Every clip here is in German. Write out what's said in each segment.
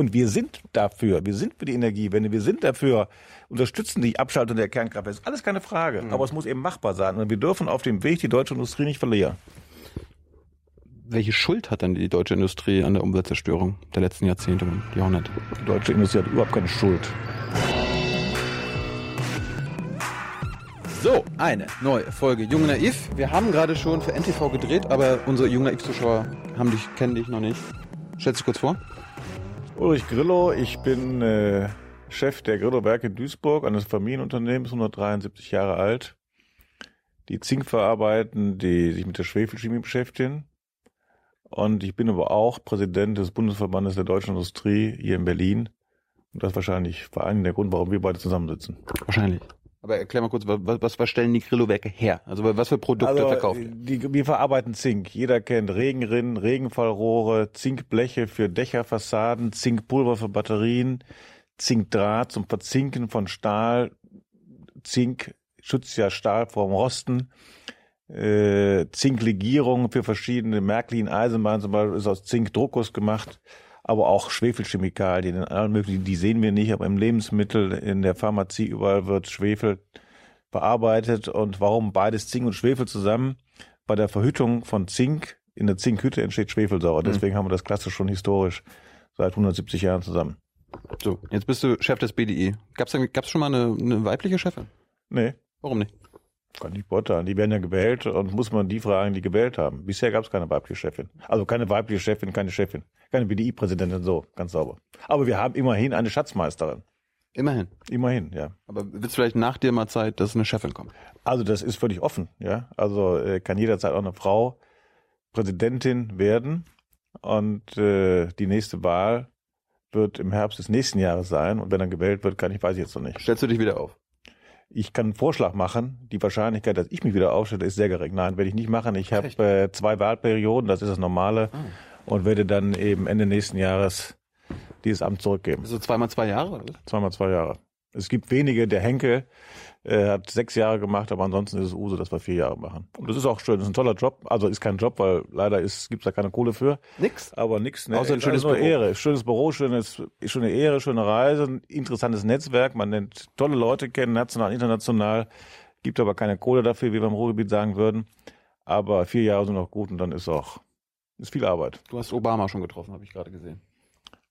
Und wir sind dafür, wir sind für die Energiewende, wir sind dafür, unterstützen die Abschaltung der Kernkraft. Das ist alles keine Frage. Mhm. Aber es muss eben machbar sein. Und wir dürfen auf dem Weg die deutsche Industrie nicht verlieren. Welche Schuld hat denn die deutsche Industrie an der Umweltzerstörung der letzten Jahrzehnte und Jahrhunderte? Die deutsche Industrie hat überhaupt keine Schuld. So, eine neue Folge Jung Naiv. Wir haben gerade schon für NTV gedreht, aber unsere Jung Naiv-Zuschauer haben dich, kennen dich noch nicht. Stell dich kurz vor. Ulrich Grillo, ich bin äh, Chef der Grillo-Werke in Duisburg, eines Familienunternehmens, 173 Jahre alt, die Zink verarbeiten, die sich mit der Schwefelchemie beschäftigen. Und ich bin aber auch Präsident des Bundesverbandes der deutschen Industrie hier in Berlin. Und das ist wahrscheinlich vor allem der Grund, warum wir beide zusammensitzen. Wahrscheinlich. Aber erklär mal kurz, was, was, stellen die Grillo-Werke her? Also was für Produkte also, verkaufen die? Wir verarbeiten Zink. Jeder kennt Regenrinnen, Regenfallrohre, Zinkbleche für Dächerfassaden, Zinkpulver für Batterien, Zinkdraht zum Verzinken von Stahl. Zink schützt ja Stahl vorm Rosten. Äh, Zinklegierung für verschiedene Märklin, Eisenbahn zum Beispiel ist aus Zinkdruckus gemacht aber auch Schwefelchemikalien in allen möglichen, die sehen wir nicht, aber im Lebensmittel, in der Pharmazie überall wird Schwefel bearbeitet und warum beides Zink und Schwefel zusammen? Bei der Verhüttung von Zink in der Zinkhütte entsteht Schwefelsäure. Mhm. Deswegen mhm. haben wir das klassisch schon historisch seit 170 Jahren zusammen. So, jetzt bist du Chef des BDI. Gab's gab's schon mal eine, eine weibliche Chefin? Nee. Warum nicht? Kann ich beurteilen. Die werden ja gewählt und muss man die fragen, die gewählt haben. Bisher gab es keine weibliche Chefin. Also keine weibliche Chefin, keine Chefin. Keine BDI-Präsidentin, so, ganz sauber. Aber wir haben immerhin eine Schatzmeisterin. Immerhin. Immerhin, ja. Aber wird es vielleicht nach dir mal Zeit, dass eine Chefin kommt? Also das ist völlig offen, ja. Also äh, kann jederzeit auch eine Frau Präsidentin werden. Und äh, die nächste Wahl wird im Herbst des nächsten Jahres sein. Und wenn dann gewählt wird, kann ich, weiß ich jetzt noch nicht. Stellst du dich wieder auf? Ich kann einen Vorschlag machen. Die Wahrscheinlichkeit, dass ich mich wieder aufstelle, ist sehr gering. Nein, werde ich nicht machen. Ich habe äh, zwei Wahlperioden, das ist das Normale, oh. und werde dann eben Ende nächsten Jahres dieses Amt zurückgeben. Also zweimal zwei Jahre? Oder? Zweimal zwei Jahre. Es gibt wenige, der Henkel äh, hat sechs Jahre gemacht, aber ansonsten ist es Uso, dass wir vier Jahre machen. Und das ist auch schön, das ist ein toller Job. Also ist kein Job, weil leider ist, gibt's da keine Kohle für. Nix? Aber nix. Ne? Außer ein schönes Büro. Ehre. Schönes Büro, schönes, schöne Ehre, schöne Reise, interessantes Netzwerk. Man nennt tolle Leute kennen, national, international. Gibt aber keine Kohle dafür, wie wir im Ruhrgebiet sagen würden. Aber vier Jahre sind noch gut und dann ist auch, ist viel Arbeit. Du hast Obama schon getroffen, habe ich gerade gesehen.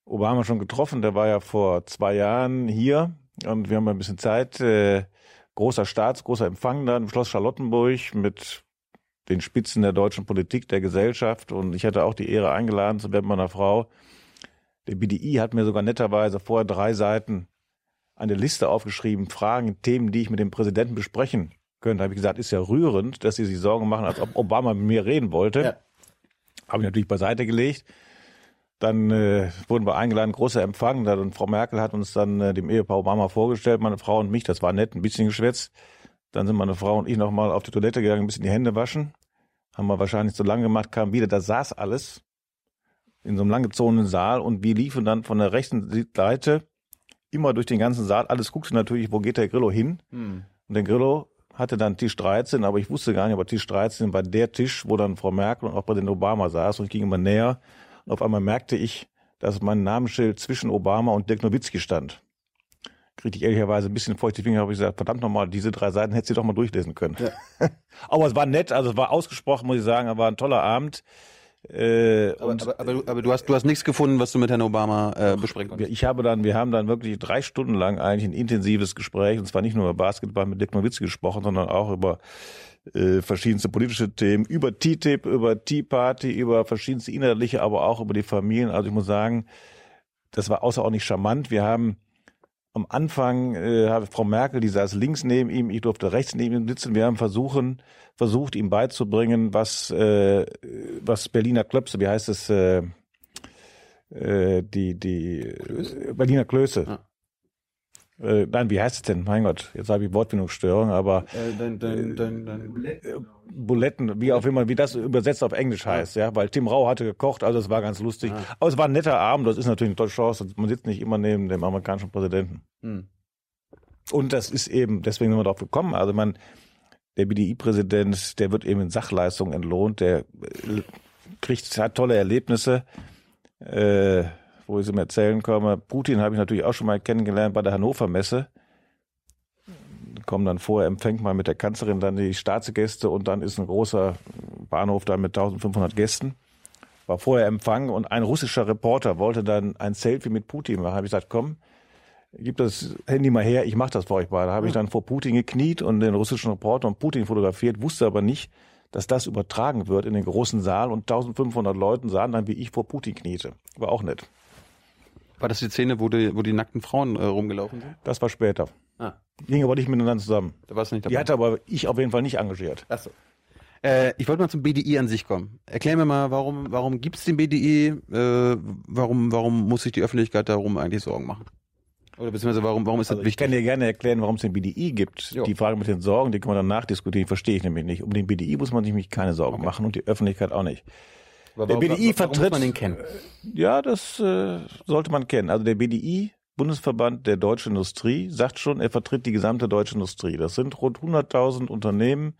Obama schon getroffen, der war ja vor zwei Jahren hier und wir haben ein bisschen Zeit. Äh, großer Staats, großer Empfang da im Schloss Charlottenburg mit den Spitzen der deutschen Politik, der Gesellschaft. Und ich hatte auch die Ehre, eingeladen zu werden meiner Frau. Der BDI hat mir sogar netterweise vorher drei Seiten eine Liste aufgeschrieben, Fragen, Themen, die ich mit dem Präsidenten besprechen könnte. Da habe ich gesagt, ist ja rührend, dass Sie sich Sorgen machen, als ob Obama mit mir reden wollte. Ja. Habe ich natürlich beiseite gelegt. Dann äh, wurden wir eingeladen, großer Empfang. Da, und Frau Merkel hat uns dann äh, dem Ehepaar Obama vorgestellt, meine Frau und mich. Das war nett, ein bisschen geschwätzt. Dann sind meine Frau und ich nochmal auf die Toilette gegangen, ein bisschen die Hände waschen. Haben wir wahrscheinlich zu lange gemacht, kam wieder, da saß alles in so einem langgezogenen Saal und wir liefen dann von der rechten Seite immer durch den ganzen Saal. Alles guckte natürlich, wo geht der Grillo hin? Hm. Und der Grillo hatte dann Tisch 13, aber ich wusste gar nicht, aber Tisch 13 war der Tisch, wo dann Frau Merkel und auch Präsident Obama saß und ich ging immer näher und auf einmal merkte ich, dass mein Namensschild zwischen Obama und Dirk Nowitzki stand. Kriegte ich ehrlicherweise ein bisschen feuchte Finger, habe ich gesagt, verdammt nochmal, diese drei Seiten hätte sie doch mal durchlesen können. Ja. aber es war nett, also es war ausgesprochen, muss ich sagen, es war ein toller Abend. Äh, aber, aber, aber, aber, du hast du hast nichts gefunden, was du mit Herrn Obama äh, besprechen konntest. Ich habe dann, wir haben dann wirklich drei Stunden lang eigentlich ein intensives Gespräch, und zwar nicht nur über Basketball mit Dirk Nowitzki gesprochen, sondern auch über äh, verschiedenste politische Themen, über TTIP, über Tea Party, über verschiedenste inhaltliche, aber auch über die Familien. Also ich muss sagen, das war außerordentlich charmant. Wir haben am Anfang äh, habe Frau Merkel, die saß links neben ihm, ich durfte rechts neben ihm sitzen. Wir haben versuchen, versucht, ihm beizubringen, was, äh, was Berliner Klöpse, wie heißt es, äh, äh, die, die Klöße? Berliner Klöße. Ja. Äh, nein, wie heißt es denn? Mein Gott, jetzt habe ich Wortfindungsstörung, aber äh, dein, dein, dein, dein Buletten, Buletten, wie auch immer, wie das übersetzt auf Englisch heißt, ja, weil Tim Rau hatte gekocht, also es war ganz lustig. Ah. Aber es war ein netter Abend, das ist natürlich eine tolle Chance, man sitzt nicht immer neben dem amerikanischen Präsidenten. Hm. Und das ist eben, deswegen sind wir darauf gekommen, also man, der BDI-Präsident, der wird eben in Sachleistungen entlohnt, der äh, kriegt, hat tolle Erlebnisse, äh, wo ich es ihm erzählen komme. Putin habe ich natürlich auch schon mal kennengelernt bei der Hannover Messe. Kommen dann vorher, empfängt man mit der Kanzlerin dann die Staatsgäste und dann ist ein großer Bahnhof da mit 1500 Gästen. War vorher Empfang und ein russischer Reporter wollte dann ein Selfie mit Putin machen. Habe ich gesagt, komm, gib das Handy mal her, ich mache das für euch beide. Habe ich dann vor Putin gekniet und den russischen Reporter und Putin fotografiert, wusste aber nicht, dass das übertragen wird in den großen Saal und 1500 Leuten sahen dann, wie ich vor Putin kniete. War auch nett. War das die Szene, wo die, wo die nackten Frauen äh, rumgelaufen sind? Das war später. Ah. Ging aber nicht miteinander zusammen. Da warst du nicht dabei. Die hatte aber ich auf jeden Fall nicht engagiert. Ach so. Äh, ich wollte mal zum BDI an sich kommen. Erklär mir mal, warum, warum gibt's den BDI? Äh, warum, warum muss sich die Öffentlichkeit darum eigentlich Sorgen machen? Oder beziehungsweise warum, warum ist Also das ich kann wichtig? dir gerne erklären, warum es den BDI gibt. Jo. Die Frage mit den Sorgen, die kann man dann nachdiskutieren, verstehe ich nämlich nicht. Um den BDI muss man sich nämlich keine Sorgen Okay. machen und die Öffentlichkeit auch nicht. Aber der warum- BDI warum muss vertritt- man den kennen? Ja, das äh, sollte man kennen. Also der BDI, Bundesverband der deutschen Industrie, sagt schon, er vertritt die gesamte deutsche Industrie. Das sind rund 100.000 Unternehmen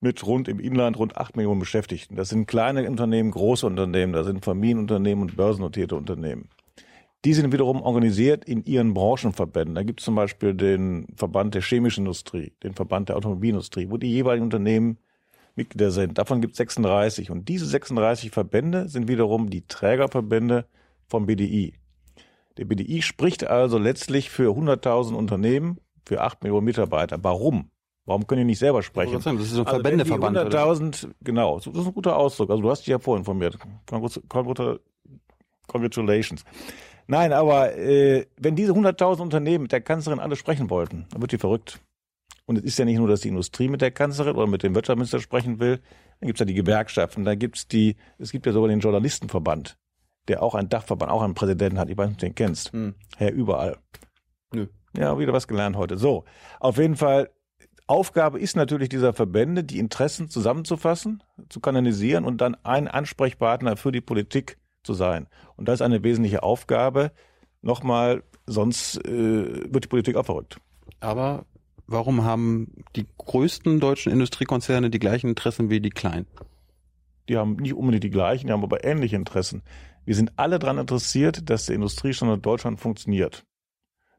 mit rund im Inland rund 8 Millionen Beschäftigten. Das sind kleine Unternehmen, große Unternehmen, das sind Familienunternehmen und börsennotierte Unternehmen. Die sind wiederum organisiert in ihren Branchenverbänden. Da gibt es zum Beispiel den Verband der chemischen Industrie, den Verband der Automobilindustrie, wo die jeweiligen Unternehmen Mitglieder sind. Davon gibt es 36. Und diese 36 Verbände sind wiederum die Trägerverbände vom BDI. Der BDI spricht also letztlich für 100.000 Unternehmen, für 8 Millionen Mitarbeiter. Warum? Warum können die nicht selber sprechen? Das ist so ein Also Verbändeverband. oder? 100.000, genau, das ist ein guter Ausdruck. Also du hast dich ja vorinformiert. Congrat- congrat- Congratulations. Nein, aber äh, wenn diese 100.000 Unternehmen mit der Kanzlerin alle sprechen wollten, dann wird die verrückt. Und es ist ja nicht nur, dass die Industrie mit der Kanzlerin oder mit dem Wirtschaftsminister sprechen will, dann gibt's ja die Gewerkschaften, dann gibt's die, es gibt ja sogar den Journalistenverband, der auch einen Dachverband, auch einen Präsidenten hat. Ich weiß nicht, ob du den kennst. Hm. Herr überall. Nö. Ja, wieder was gelernt heute. So, auf jeden Fall, Aufgabe ist natürlich dieser Verbände, die Interessen zusammenzufassen, zu kanalisieren und dann ein Ansprechpartner für die Politik zu sein. Und das ist eine wesentliche Aufgabe. Nochmal, sonst äh, wird die Politik auch verrückt. Aber warum haben die größten deutschen Industriekonzerne die gleichen Interessen wie die kleinen? Die haben nicht unbedingt die gleichen, die haben aber ähnliche Interessen. Wir sind alle daran interessiert, dass der Industriestandort Deutschland funktioniert.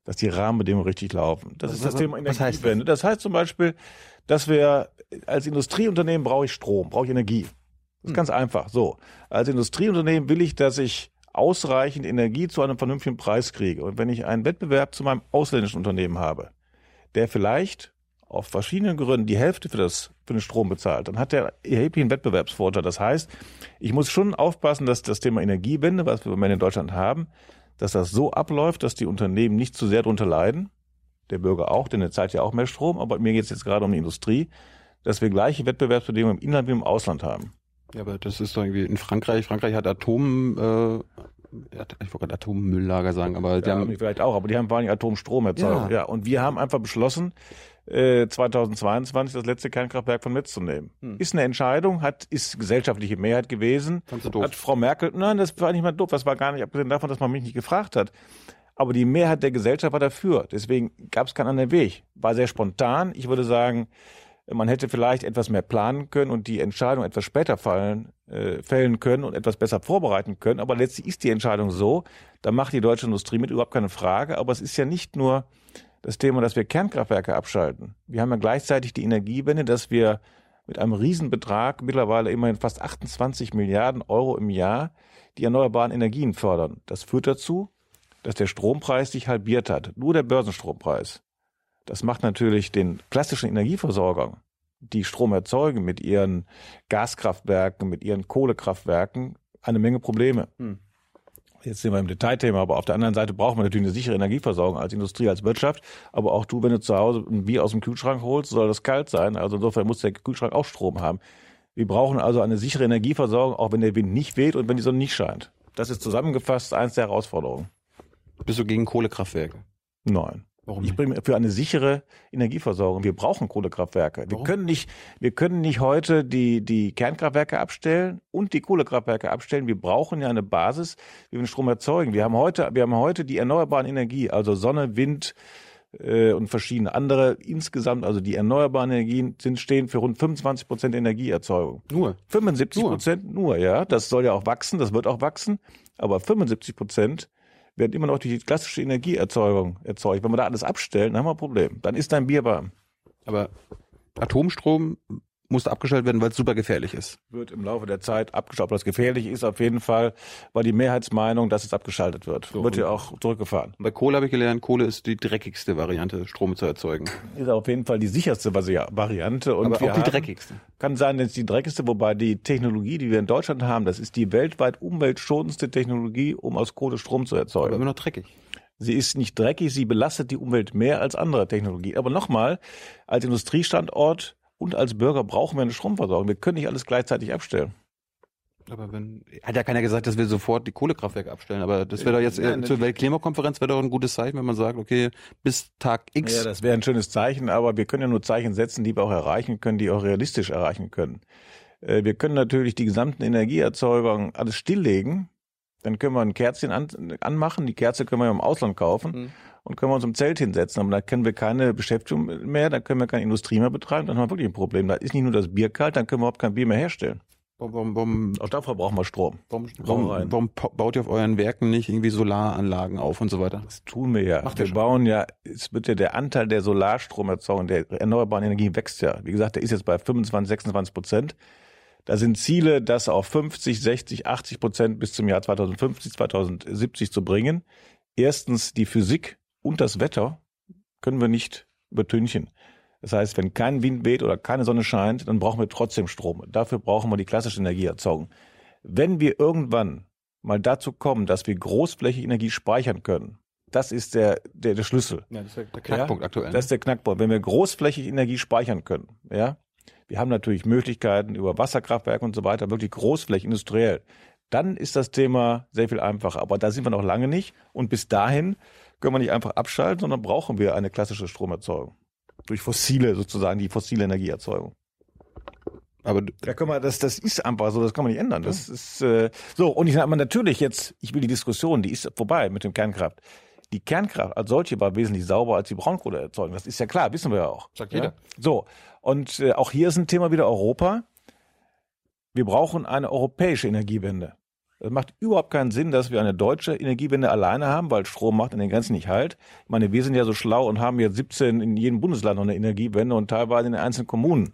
Dass die Rahmenbedingungen richtig laufen. Das Was- ist das was- Thema heißt das? Energiewende. Das heißt zum Beispiel, dass wir als Industrieunternehmen brauche ich Strom, brauche ich Energie. Das ist Hm. ganz einfach. So. Als Industrieunternehmen will ich, dass ich ausreichend Energie zu einem vernünftigen Preis kriege. Und wenn ich einen Wettbewerb zu meinem ausländischen Unternehmen habe, der vielleicht auf verschiedenen Gründen die Hälfte für, das, für den Strom bezahlt, dann hat der erheblichen Wettbewerbsvorteil. Das heißt, ich muss schon aufpassen, dass das Thema Energiewende, was wir im Moment in Deutschland haben, dass das so abläuft, dass die Unternehmen nicht zu sehr darunter leiden, der Bürger auch, denn er zahlt ja auch mehr Strom, aber mir geht es jetzt gerade um die Industrie, dass wir gleiche Wettbewerbsbedingungen im Inland wie im Ausland haben. Ja, aber das ist doch irgendwie in Frankreich. Frankreich hat Atom, äh, ich wollte gerade Atommülllager sagen, aber die Ja, haben, vielleicht auch, aber die haben vor allem Atomstrom erzeugt. Ja. Ja. und wir haben einfach beschlossen, äh, 2022 das letzte Kernkraftwerk von Netz zu nehmen. Hm. Ist eine Entscheidung, hat ist gesellschaftliche Mehrheit gewesen. Fandst du doof? Hat Frau Merkel, nein, das war nicht mal doof, das war gar nicht, abgesehen davon, dass man mich nicht gefragt hat. Aber die Mehrheit der Gesellschaft war dafür. Deswegen gab es keinen anderen Weg. War sehr spontan. Ich würde sagen, man hätte vielleicht etwas mehr planen können und die Entscheidung etwas später fallen, äh, fällen können und etwas besser vorbereiten können. Aber letztlich ist die Entscheidung so, da macht die deutsche Industrie mit überhaupt keine Frage. Aber es ist ja nicht nur das Thema, dass wir Kernkraftwerke abschalten. Wir haben ja gleichzeitig die Energiewende, dass wir mit einem Riesenbetrag, mittlerweile immerhin fast 28 Milliarden Euro im Jahr, die erneuerbaren Energien fördern. Das führt dazu, dass der Strompreis sich halbiert hat. Nur der Börsenstrompreis. Das macht natürlich den klassischen Energieversorgern, die Strom erzeugen mit ihren Gaskraftwerken, mit ihren Kohlekraftwerken, eine Menge Probleme. Hm. Jetzt sind wir im Detailthema, aber auf der anderen Seite braucht man natürlich eine sichere Energieversorgung als Industrie, als Wirtschaft. Aber auch du, wenn du zu Hause ein Bier aus dem Kühlschrank holst, soll das kalt sein. Also insofern muss der Kühlschrank auch Strom haben. Wir brauchen also eine sichere Energieversorgung, auch wenn der Wind nicht weht und wenn die Sonne nicht scheint. Das ist zusammengefasst eins der Herausforderungen. bist du gegen Kohlekraftwerke? Nein. Warum Ich bin für eine sichere Energieversorgung. Wir brauchen Kohlekraftwerke. Wir können nicht, wir können nicht heute die, die Kernkraftwerke abstellen und die Kohlekraftwerke abstellen. Wir brauchen ja eine Basis, wie wir den Strom erzeugen. Wir haben heute, wir haben heute die erneuerbaren Energie, also Sonne, Wind, äh, und verschiedene andere. Insgesamt, also die erneuerbaren Energien sind, stehen für rund 25 Prozent Energieerzeugung. Nur. 75 Nur. Prozent nur, ja. Das soll ja auch wachsen, das wird auch wachsen. aber 75 Prozent werden immer noch durch die klassische Energieerzeugung erzeugt. Wenn wir da alles abstellen, dann haben wir ein Problem. Dann ist dein Bier warm. Aber Atomstrom muss abgestellt werden, weil es super gefährlich ist. Wird im Laufe der Zeit abgeschaltet. Ob das gefährlich ist, auf jeden Fall war die Mehrheitsmeinung, dass es abgeschaltet wird. So, wird ja auch zurückgefahren. Bei Kohle habe ich gelernt, Kohle ist die dreckigste Variante, Strom zu erzeugen. Ist auf jeden Fall die sicherste Vari- Variante. Und Aber auch die haben- dreckigste. Kann sein, dass die dreckigste, wobei die Technologie, die wir in Deutschland haben, das ist die weltweit umweltschonendste Technologie, um aus Kohle Strom zu Aber erzeugen. immer noch dreckig. Sie ist nicht dreckig, sie belastet die Umwelt mehr als andere Technologien. Aber nochmal, als Industriestandort und als Bürger brauchen wir eine Stromversorgung. Wir können nicht alles gleichzeitig abstellen. Aber wenn, hat ja keiner gesagt, dass wir sofort die Kohlekraftwerke abstellen, aber das wäre doch jetzt Nein, äh, zur Weltklimakonferenz wäre doch ein gutes Zeichen, wenn man sagt, okay, bis Tag X. Ja, das wäre ein schönes Zeichen, aber wir können ja nur Zeichen setzen, die wir auch erreichen können, die auch realistisch erreichen können. Äh, Wir können natürlich die gesamten Energieerzeugungen alles stilllegen. Dann können wir ein Kerzchen an, anmachen. Die Kerze können wir ja im Ausland kaufen Mhm. Und können wir uns im Zelt hinsetzen. Aber da können wir keine Beschäftigung mehr, da können wir keine Industrie mehr betreiben. Dann haben wir wirklich ein Problem. Da ist nicht nur das Bier kalt, dann können wir überhaupt kein Bier mehr herstellen. Warum, warum, Auch dafür brauchen wir Strom. warum, warum, warum baut ihr auf euren Werken nicht irgendwie Solaranlagen auf und so weiter? Das tun wir ja. Macht wir bauen ja, es wird ja der Anteil der Solarstromerzeugung, der erneuerbaren Energie wächst ja. Wie gesagt, der ist jetzt bei 25, 26 Prozent. Da sind Ziele, das auf 50, 60, 80 Prozent bis zum Jahr 2050, 2070 zu bringen. Erstens die Physik und das Wetter können wir nicht übertünchen. Das heißt, wenn kein Wind weht oder keine Sonne scheint, dann brauchen wir trotzdem Strom. Dafür brauchen wir die klassische Energieerzeugung. Wenn wir irgendwann mal dazu kommen, dass wir großflächig Energie speichern können, das ist der, der, der Schlüssel. Ja, das ist der Knackpunkt Ja, aktuell. Das ist der Knackpunkt. Wenn wir großflächig Energie speichern können, ja, wir haben natürlich Möglichkeiten über Wasserkraftwerke und so weiter, wirklich großflächig industriell, dann ist das Thema sehr viel einfacher. Aber da sind wir noch lange nicht. Und bis dahin können wir nicht einfach abschalten, sondern brauchen wir eine klassische Stromerzeugung. Durch fossile, sozusagen, die fossile Energieerzeugung. aber Da können wir, das, das ist einfach so, das kann man nicht ändern. Das ist äh, so. Und ich sage mal natürlich jetzt, ich will die Diskussion, die ist vorbei mit dem Kernkraft. Die Kernkraft als solche war wesentlich sauberer als die Braunkohleerzeugung. Das ist ja klar, wissen wir ja auch. Sagt ja? jeder. So. Und äh, auch hier ist ein Thema wieder Europa. Wir brauchen eine europäische Energiewende. Es macht überhaupt keinen Sinn, dass wir eine deutsche Energiewende alleine haben, weil Strom macht an den Grenzen nicht halt. Ich meine, wir sind ja so schlau und haben jetzt 17 in jedem Bundesland noch eine Energiewende und teilweise in den einzelnen Kommunen.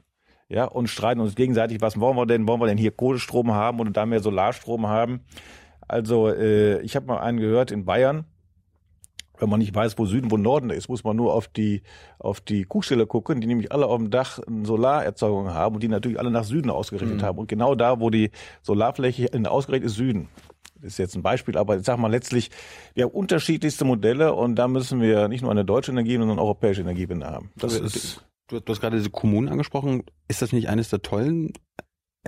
Ja, und streiten uns gegenseitig, was wollen wir denn? Wollen wir denn hier Kohlestrom haben oder da mehr Solarstrom haben? Also, äh, ich habe mal einen gehört in Bayern, wenn man nicht weiß, wo Süden, wo Norden ist, muss man nur auf die, auf die Kuhstelle gucken, die nämlich alle auf dem Dach eine Solarerzeugung haben und die natürlich alle nach Süden ausgerichtet Mhm. haben. Und genau da, wo die Solarfläche ausgerichtet ist, Süden. Das ist jetzt ein Beispiel, aber ich sag mal letztlich, wir haben unterschiedlichste Modelle und da müssen wir nicht nur eine deutsche Energie, sondern eine europäische Energiewende haben. Das Aber ist, du, du hast gerade diese Kommunen angesprochen. Ist das nicht eines der tollen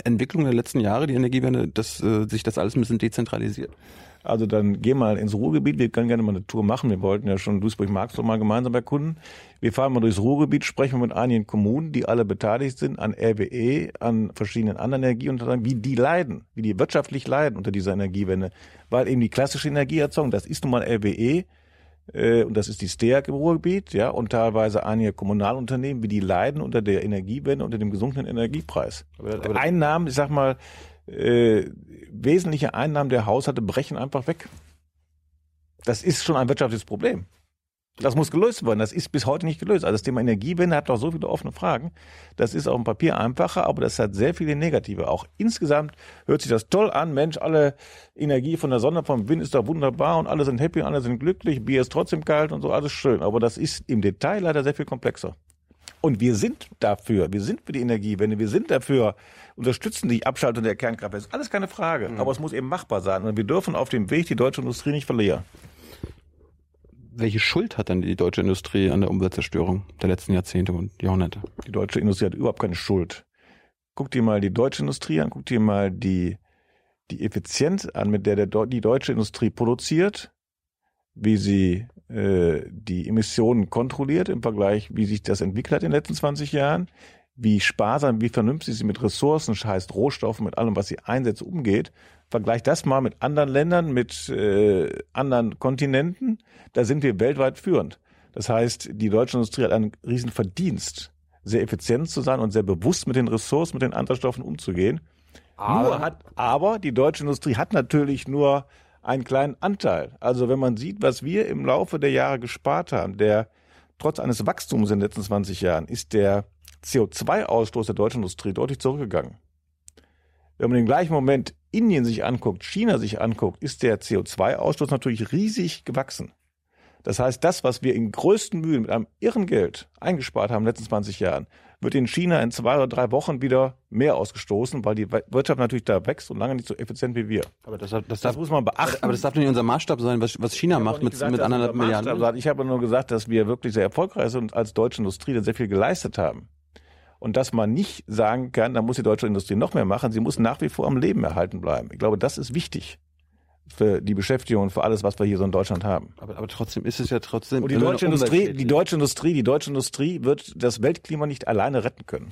Entwicklungen der letzten Jahre, die Energiewende, dass äh, sich das alles ein bisschen dezentralisiert? Also dann geh mal ins Ruhrgebiet. Wir können gerne mal eine Tour machen. Wir wollten ja schon Duisburg-Marxloh mal gemeinsam erkunden. Wir fahren mal durchs Ruhrgebiet, sprechen mit einigen Kommunen, die alle beteiligt sind an RWE, an verschiedenen anderen Energieunternehmen, wie die leiden, wie die wirtschaftlich leiden unter dieser Energiewende. Weil eben die klassische Energieerzeugung, das ist nun mal RWE, äh, und das ist die STEAG im Ruhrgebiet, ja, und teilweise einige Kommunalunternehmen, wie die leiden unter der Energiewende, unter dem gesunkenen Energiepreis. Aber, aber Einnahmen, ich sag mal, äh, wesentliche Einnahmen der Haushalte brechen einfach weg. Das ist schon ein wirtschaftliches Problem. Das muss gelöst werden. Das ist bis heute nicht gelöst. Also das Thema Energiewende hat doch so viele offene Fragen. Das ist auf dem Papier einfacher, aber das hat sehr viele negative. Auch insgesamt hört sich das toll an. Mensch, alle Energie von der Sonne, vom Wind ist doch wunderbar und alle sind happy und alle sind glücklich. Bier ist trotzdem kalt und so, alles schön. Aber das ist im Detail leider sehr viel komplexer. Und wir sind dafür, wir sind für die Energiewende, wir sind dafür, unterstützen die Abschaltung der Kernkraft. Das ist alles keine Frage. Aber es muss eben machbar sein. Und wir dürfen auf dem Weg die deutsche Industrie nicht verlieren. welche Schuld hat denn die deutsche Industrie an der Umweltzerstörung der letzten Jahrzehnte und Jahrhunderte? Die deutsche Industrie hat überhaupt keine Schuld. Guck dir mal die deutsche Industrie an, guck dir mal die, die Effizienz an, mit der, der die deutsche Industrie produziert, wie sie äh, die Emissionen kontrolliert im Vergleich, wie sich das entwickelt hat in den letzten 20 Jahren, wie sparsam, wie vernünftig sie mit Ressourcen, heißt Rohstoffen, mit allem, was sie einsetzt, umgeht. Vergleich das mal mit anderen Ländern, mit äh, anderen Kontinenten. Da sind wir weltweit führend. Das heißt, die deutsche Industrie hat einen riesen Verdienst, sehr effizient zu sein und sehr bewusst mit den Ressourcen, mit den Anderen Stoffen umzugehen. Nur hat, aber die deutsche Industrie hat natürlich nur einen kleinen Anteil. Also wenn man sieht, was wir im Laufe der Jahre gespart haben, der trotz eines Wachstums in den letzten 20 Jahren ist der CO2-Ausstoß der deutschen Industrie deutlich zurückgegangen. Wenn man im gleichen Moment Indien sich anguckt, China sich anguckt, ist der CO2-Ausstoß natürlich riesig gewachsen. Das heißt, das, was wir in größten Mühen mit einem irren Geld eingespart haben in den letzten 20 Jahren, wird in China in zwei oder drei Wochen wieder mehr ausgestoßen, weil die Wirtschaft natürlich da wächst und lange nicht so effizient wie wir. Aber das, das, das darf, muss man beachten. Aber das darf nicht unser Maßstab sein, was, was China macht mit, gesagt, mit anderthalb Milliarden. Sein. Ich habe nur gesagt, dass wir wirklich sehr erfolgreich sind und als deutsche Industrie sehr viel geleistet haben. Und dass man nicht sagen kann, da muss die deutsche Industrie noch mehr machen, sie muss nach wie vor am Leben erhalten bleiben. Ich glaube, das ist wichtig für die Beschäftigung und für alles, was wir hier so in Deutschland haben. Aber, aber trotzdem ist es ja trotzdem. Und die deutsche Industrie, die deutsche Industrie, die deutsche Industrie wird das Weltklima nicht alleine retten können.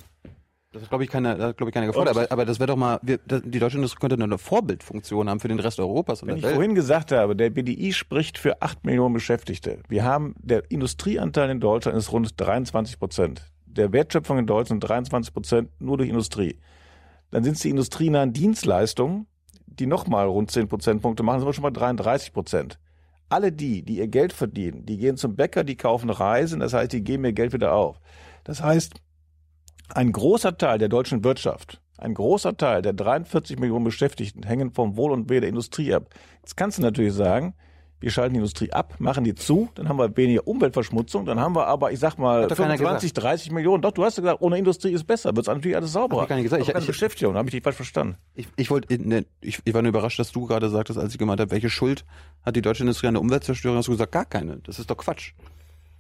Das ist, glaube ich, keine, glaube ich, keine gefordert. Aber, aber das wäre doch mal, wir, die deutsche Industrie könnte eine Vorbildfunktion haben für den Rest Europas und Wenn ich Welt. vorhin gesagt habe, der BDI spricht für acht Millionen Beschäftigte. Wir haben, der Industrieanteil in Deutschland ist rund 23 Prozent. Der Wertschöpfung in Deutschland 23 Prozent nur durch Industrie. Dann sind es die industrienahen Dienstleistungen, die nochmal rund 10 Prozentpunkte machen, sind wir schon bei 33 Prozent. Alle die, die ihr Geld verdienen, die gehen zum Bäcker, die kaufen Reisen, das heißt, die geben ihr Geld wieder auf. Das heißt, ein großer Teil der deutschen Wirtschaft, ein großer Teil der 43 Millionen Beschäftigten hängen vom Wohl und Wehe der Industrie ab. Jetzt kannst du natürlich sagen, wir schalten die Industrie ab, machen die zu, dann haben wir weniger Umweltverschmutzung, dann haben wir aber, ich sag mal, 25, 30 Millionen. Doch, du hast ja gesagt, ohne Industrie ist besser, wird natürlich alles sauberer. Hab ich gar nicht gesagt. Ich, keine ich, Beschäftigung, habe ich dich falsch verstanden. Ich, ich wollte, ne, ich, ich war nur überrascht, dass du gerade sagtest, als ich gemeint habe, welche Schuld hat die deutsche Industrie an der Umweltzerstörung? Hast du gesagt, gar keine. Das ist doch Quatsch.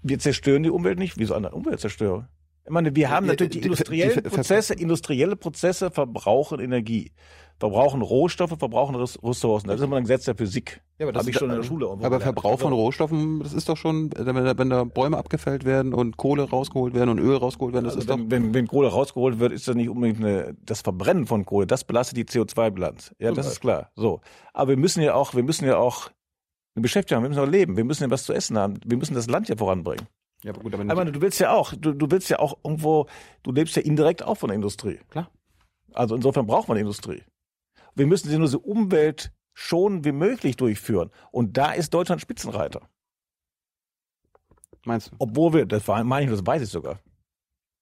Wir zerstören die Umwelt nicht. Wieso an der Umweltzerstörung? Ich meine, wir haben natürlich die industriellen Prozesse, industrielle Prozesse verbrauchen Energie verbrauchen Rohstoffe, verbrauchen Ressourcen. Das ist immer ein Gesetz der Physik. Ja, aber das habe ich schon in der Schule. Aber Verbrauch von Rohstoffen, das ist doch schon, wenn da, wenn da Bäume abgefällt werden und Kohle rausgeholt werden und Öl rausgeholt werden, das also ist wenn, doch. Wenn, wenn Kohle rausgeholt wird, ist das nicht unbedingt eine, das Verbrennen von Kohle, das belastet die CO2-Bilanz. Ja, das ist klar. So. Aber wir müssen ja auch, wir müssen ja auch eine Beschäftigung haben, wir müssen auch leben, wir müssen ja was zu essen haben, wir müssen das Land ja voranbringen. Ja, aber gut, aber, aber du willst ja auch, du, du willst ja auch irgendwo, du lebst ja indirekt auch von der Industrie. Klar. Also insofern braucht man Industrie. Wir müssen sie nur so umweltschonend wie möglich durchführen. Und da ist Deutschland Spitzenreiter. Meinst du? Obwohl wir, das meine ich, das weiß ich sogar.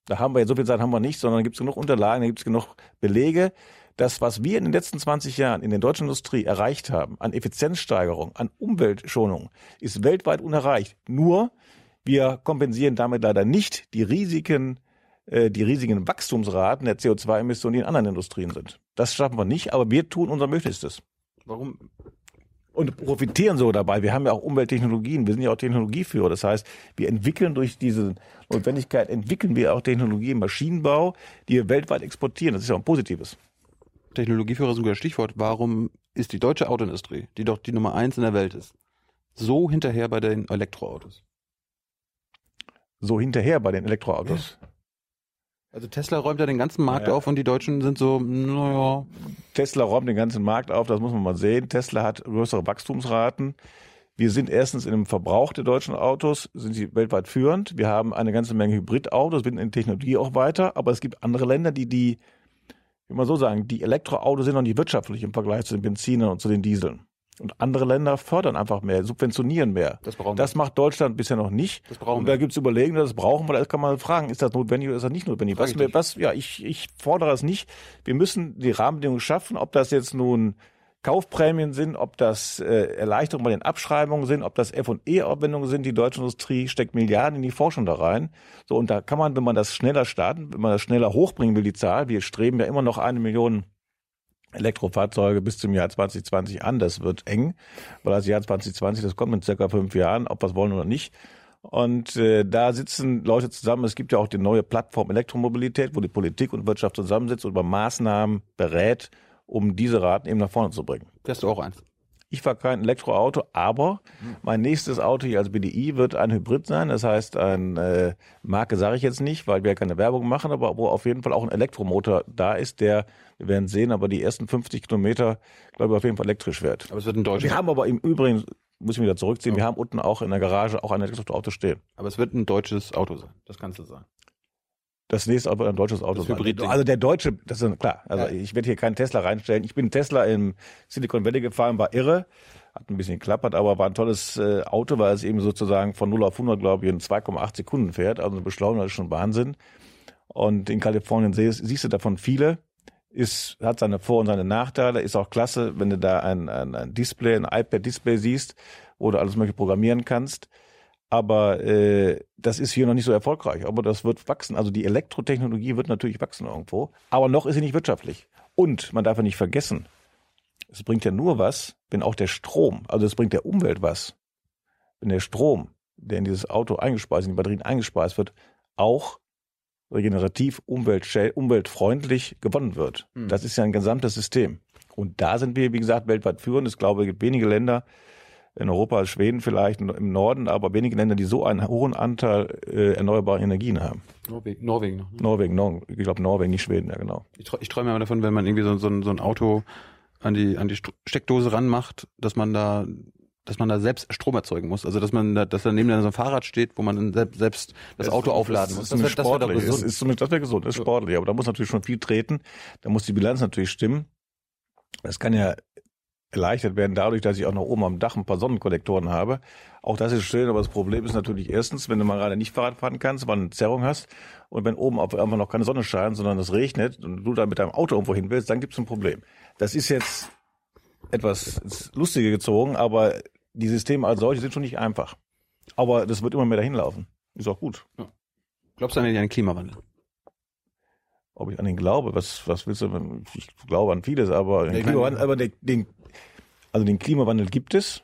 Da haben wir jetzt so viel Zeit haben wir nicht, sondern gibt es genug Unterlagen, da gibt es genug Belege. Das, was wir in den letzten 20 Jahren in der deutschen Industrie erreicht haben, an Effizienzsteigerung, an Umweltschonung, ist weltweit unerreicht. Nur wir kompensieren damit leider nicht die Risiken äh, die riesigen Wachstumsraten der CO2-Emissionen, die in anderen Industrien sind. Das schaffen wir nicht, aber wir tun unser Möglichstes. Warum? Und profitieren so dabei. Wir haben ja auch Umwelttechnologien, wir sind ja auch Technologieführer. Das heißt, wir entwickeln durch diese Notwendigkeit, entwickeln wir auch Technologie im Maschinenbau, die wir weltweit exportieren. Das ist ja auch ein positives. Technologieführer ist ein guter Stichwort. Warum ist die deutsche Autoindustrie, die doch die Nummer eins in der Welt ist, so hinterher bei den Elektroautos? So hinterher bei den Elektroautos? Ja. Also Tesla räumt ja den ganzen Markt ja. auf und die Deutschen sind so, naja. Tesla räumt den ganzen Markt auf, das muss man mal sehen. Tesla hat größere Wachstumsraten. Wir sind erstens in dem Verbrauch der deutschen Autos, sind sie weltweit führend. Wir haben eine ganze Menge Hybridautos, wir sind in Technologie auch weiter, aber es gibt andere Länder, die die, wie man so sagen, die Elektroautos sind noch nicht wirtschaftlich im Vergleich zu den Benzinern und zu den Dieseln. Und andere Länder fördern einfach mehr, subventionieren mehr. Das, brauchen das macht Deutschland bisher noch nicht. Das brauchen und da gibt es Überlegungen, das brauchen wir. Da kann man fragen, ist das notwendig oder ist das nicht notwendig? Was, ich was, ja, ich, ich fordere es nicht. Wir müssen die Rahmenbedingungen schaffen, ob das jetzt nun Kaufprämien sind, ob das äh, Erleichterungen bei den Abschreibungen sind, ob das F&E-Aufwendungen sind. Die deutsche Industrie steckt Milliarden in die Forschung da rein. So, und da kann man, wenn man das schneller starten, wenn man das schneller hochbringen will, die Zahl, wir streben ja immer noch eine Million Elektrofahrzeuge bis zum Jahr 2020 an. Das wird eng, weil das Jahr 2020, das kommt in circa fünf Jahren, ob wir es wollen oder nicht. Und äh, da sitzen Leute zusammen. Es gibt ja auch die neue Plattform Elektromobilität, wo die Politik und Wirtschaft zusammensitzt und über Maßnahmen berät, um diese Raten eben nach vorne zu bringen. Fährst du auch eins? Ich fahre kein Elektroauto, aber mein nächstes Auto hier als BDI wird ein Hybrid sein. Das heißt, ein äh, Marke sage ich jetzt nicht, weil wir ja keine Werbung machen, aber wo auf jeden Fall auch ein Elektromotor da ist, der, wir werden sehen, aber die ersten 50 Kilometer, glaube ich, auf jeden Fall elektrisch wird. Aber es wird ein deutsches. Wir haben aber im Übrigen, muss ich wieder zurückziehen, oh. wir haben unten auch in der Garage auch ein Elektroauto stehen. Aber es wird ein deutsches Auto sein, das kannst du sagen. Das nächste aber ein deutsches Auto sein. Also der deutsche, das ist klar. Also ja. ich werde hier keinen Tesla reinstellen. Ich bin Tesla im Silicon Valley gefahren, war irre. Hat ein bisschen geklappert, aber war ein tolles äh, Auto, weil es eben sozusagen von 0 auf 100, glaube ich, in 2,8 Sekunden fährt. Also eine Beschleunigung ist schon Wahnsinn. Und in Kalifornien siehst, siehst du davon viele. Ist, hat seine Vor- und seine Nachteile. Ist auch klasse, wenn du da ein, ein, ein Display, ein iPad-Display siehst, wo du alles mögliche programmieren kannst. Aber äh, das ist hier noch nicht so erfolgreich. Aber das wird wachsen. Also die Elektrotechnologie wird natürlich wachsen irgendwo. Aber noch ist sie nicht wirtschaftlich. Und man darf ja nicht vergessen, es bringt ja nur was, wenn auch der Strom, also es bringt der Umwelt was, wenn der Strom, der in dieses Auto eingespeist, in die Batterien eingespeist wird, auch regenerativ, umweltfreundlich gewonnen wird. Mhm. Das ist ja ein gesamtes System. Und da sind wir, wie gesagt, weltweit führend. Ich glaube, es gibt wenige Länder, in Europa, Schweden vielleicht im Norden, aber wenige Länder, die so einen hohen Anteil äh, erneuerbarer Energien haben. Norwegen, Norwegen noch. Ne? Norwegen, Nor ich glaube Norwegen, nicht Schweden, ja genau. Ich, ich träume immer davon, wenn man irgendwie so, so, so ein Auto an die, an die Steckdose ranmacht, dass man da dass man da selbst Strom erzeugen muss. Also dass man da, dass da neben so ein Fahrrad steht, wo man selbst, selbst das, das Auto aufladen muss. Das, das, wäre gesund. Ist, ist, das wäre gesund, das ist sportlich. Aber da muss natürlich schon viel treten. Da muss die Bilanz natürlich stimmen. Das kann ja erleichtert werden dadurch, dass ich auch noch oben am Dach ein paar Sonnenkollektoren habe. Auch das ist schön, aber das Problem ist natürlich erstens, wenn du mal gerade nicht Fahrrad fahren kannst, weil du eine Zerrung hast und wenn oben auf einmal noch keine Sonne scheint, sondern es regnet und du dann mit deinem Auto irgendwo hin willst, dann gibt es ein Problem. Das ist jetzt etwas Lustige gezogen, aber die Systeme als solche sind schon nicht einfach. Aber das wird immer mehr dahin laufen. Ist auch gut. Ja. Glaubst du an den Klimawandel? Ob ich an den glaube, was, was willst du? Ich glaube an vieles, aber, den Klimawandel, aber den, den, also den Klimawandel gibt es.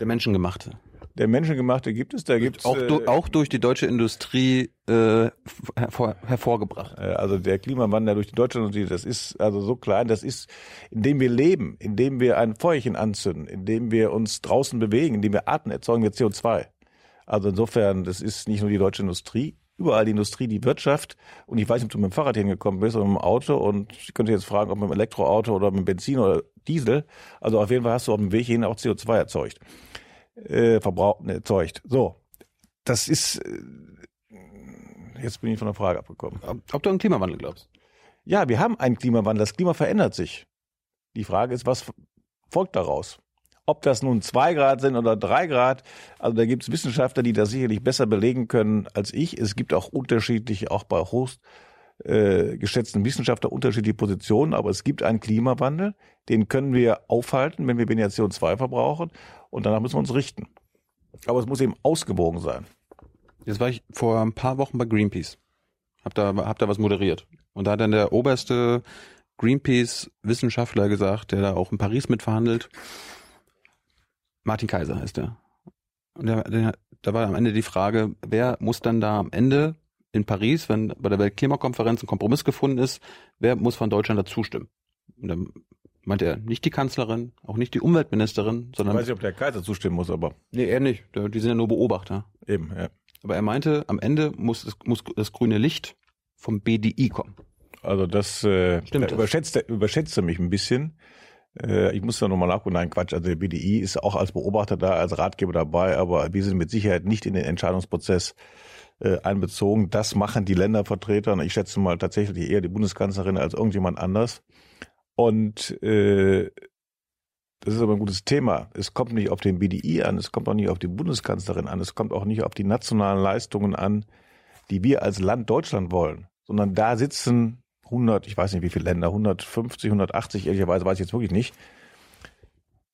Der menschengemachte. Der menschengemachte gibt es, da gibt es auch, äh, auch durch die deutsche Industrie äh, hervor, hervorgebracht. Also der Klimawandel durch die deutsche Industrie, das ist also so klein, das ist, indem wir leben, indem wir ein Feuerchen anzünden, indem wir uns draußen bewegen, indem wir atmen, erzeugen wir CO2. Also insofern, das ist nicht nur die deutsche Industrie, überall die Industrie, die Wirtschaft. Und ich weiß nicht, ob du mit dem Fahrrad hingekommen bist oder mit dem Auto. Und ich könnte jetzt fragen, ob mit dem Elektroauto oder mit dem Benzin oder Diesel. Also auf jeden Fall hast du auf dem Weg hin auch CO2 erzeugt. Äh, verbraucht, ne, erzeugt. So. Das ist, äh, jetzt bin ich von der Frage abgekommen. Ob du an Klimawandel glaubst? Ja, wir haben einen Klimawandel. Das Klima verändert sich. Die Frage ist, was folgt daraus? Ob das nun zwei Grad sind oder drei Grad, also da gibt es Wissenschaftler, die das sicherlich besser belegen können als ich. Es gibt auch unterschiedliche, auch bei hochst äh, geschätzten Wissenschaftler unterschiedliche Positionen, aber es gibt einen Klimawandel, den können wir aufhalten, wenn wir weniger CO2 verbrauchen und danach müssen wir uns richten. Aber es muss eben ausgewogen sein. Jetzt war ich vor ein paar Wochen bei Greenpeace. Hab da, hab da was moderiert. Und da hat dann der oberste Greenpeace-Wissenschaftler gesagt, der da auch in Paris mitverhandelt, Martin Kaiser ist der. Und der, da war am Ende die Frage, wer muss dann da am Ende in Paris, wenn bei der Weltklimakonferenz ein Kompromiss gefunden ist, wer muss von Deutschland dazu stimmen? Und dann meinte er, nicht die Kanzlerin, auch nicht die Umweltministerin, sondern. Ich weiß nicht, ob der Kaiser zustimmen muss, aber. Nee, er nicht. Die sind ja nur Beobachter. Eben, ja. Aber er meinte, am Ende muss, muss das grüne Licht vom BDI kommen. Also das, äh, Stimmt das? Überschätzt, überschätzt mich ein bisschen. Äh, ich muss da nochmal nachgucken. Nein, Quatsch. Also der BDI ist auch als Beobachter da, als Ratgeber dabei, aber wir sind mit Sicherheit nicht in den Entscheidungsprozess äh, einbezogen. Das machen die Ländervertreter. Ich schätze mal tatsächlich eher die Bundeskanzlerin als irgendjemand anders. Und äh, das ist aber ein gutes Thema. Es kommt nicht auf den BDI an, es kommt auch nicht auf die Bundeskanzlerin an, es kommt auch nicht auf die nationalen Leistungen an, die wir als Land Deutschland wollen, sondern da sitzen 100, ich weiß nicht wie viele Länder, 150, 180, ehrlicherweise weiß ich jetzt wirklich nicht.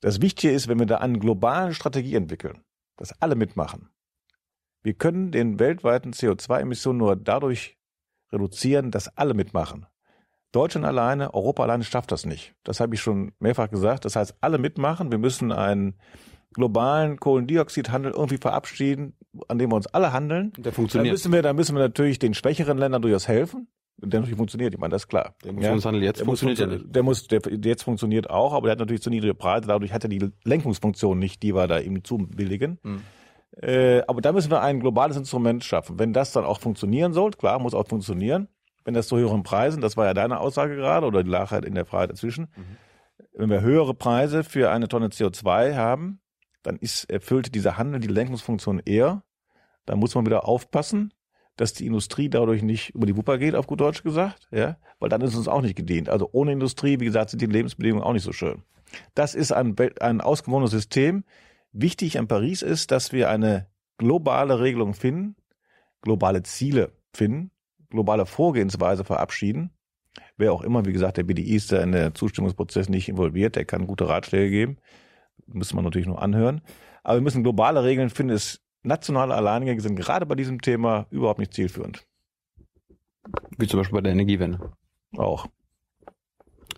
Das Wichtige ist, wenn wir da eine globale Strategie entwickeln, dass alle mitmachen. Wir können den weltweiten CO2-Emissionen nur dadurch reduzieren, dass alle mitmachen. Deutschland alleine, Europa alleine schafft das nicht. Das habe ich schon mehrfach gesagt. Das heißt, alle mitmachen. Wir müssen einen globalen Kohlendioxidhandel irgendwie verabschieden, an dem wir uns alle handeln. Der funktioniert. Da müssen wir, da müssen wir natürlich den schwächeren Ländern durchaus helfen. Der natürlich funktioniert, ich meine, das ist klar. Der Emissionshandel jetzt der funktioniert ja nicht. Der muss, der jetzt funktioniert auch, aber der hat natürlich zu niedrige Preise, dadurch hat er die Lenkungsfunktion nicht, die wir da ihm zubilligen. Hm. Äh, aber da müssen wir ein globales Instrument schaffen. Wenn das dann auch funktionieren soll, klar, muss auch funktionieren. Wenn das zu höheren Preisen, das war ja deine Aussage gerade, oder die lag halt in der Freiheit dazwischen. Mhm. Wenn wir höhere Preise für eine Tonne CO2 haben, dann ist erfüllt dieser Handel die Lenkungsfunktion eher. Da muss man wieder aufpassen, dass die Industrie dadurch nicht über die Wupper geht, auf gut Deutsch gesagt, ja, weil dann ist uns auch nicht gedient. Also ohne Industrie, wie gesagt, sind die Lebensbedingungen auch nicht so schön. Das ist ein, ein ausgewogenes System. Wichtig an Paris ist, dass wir eine globale Regelung finden, globale Ziele finden, globale Vorgehensweise verabschieden. Wer auch immer, wie gesagt, der BDI ist da in der Zustimmungsprozess nicht involviert, der kann gute Ratschläge geben. Müssen wir natürlich nur anhören. Aber wir müssen globale Regeln finden. Es nationale Alleingänge sind gerade bei diesem Thema überhaupt nicht zielführend. Wie zum Beispiel bei der Energiewende. Auch.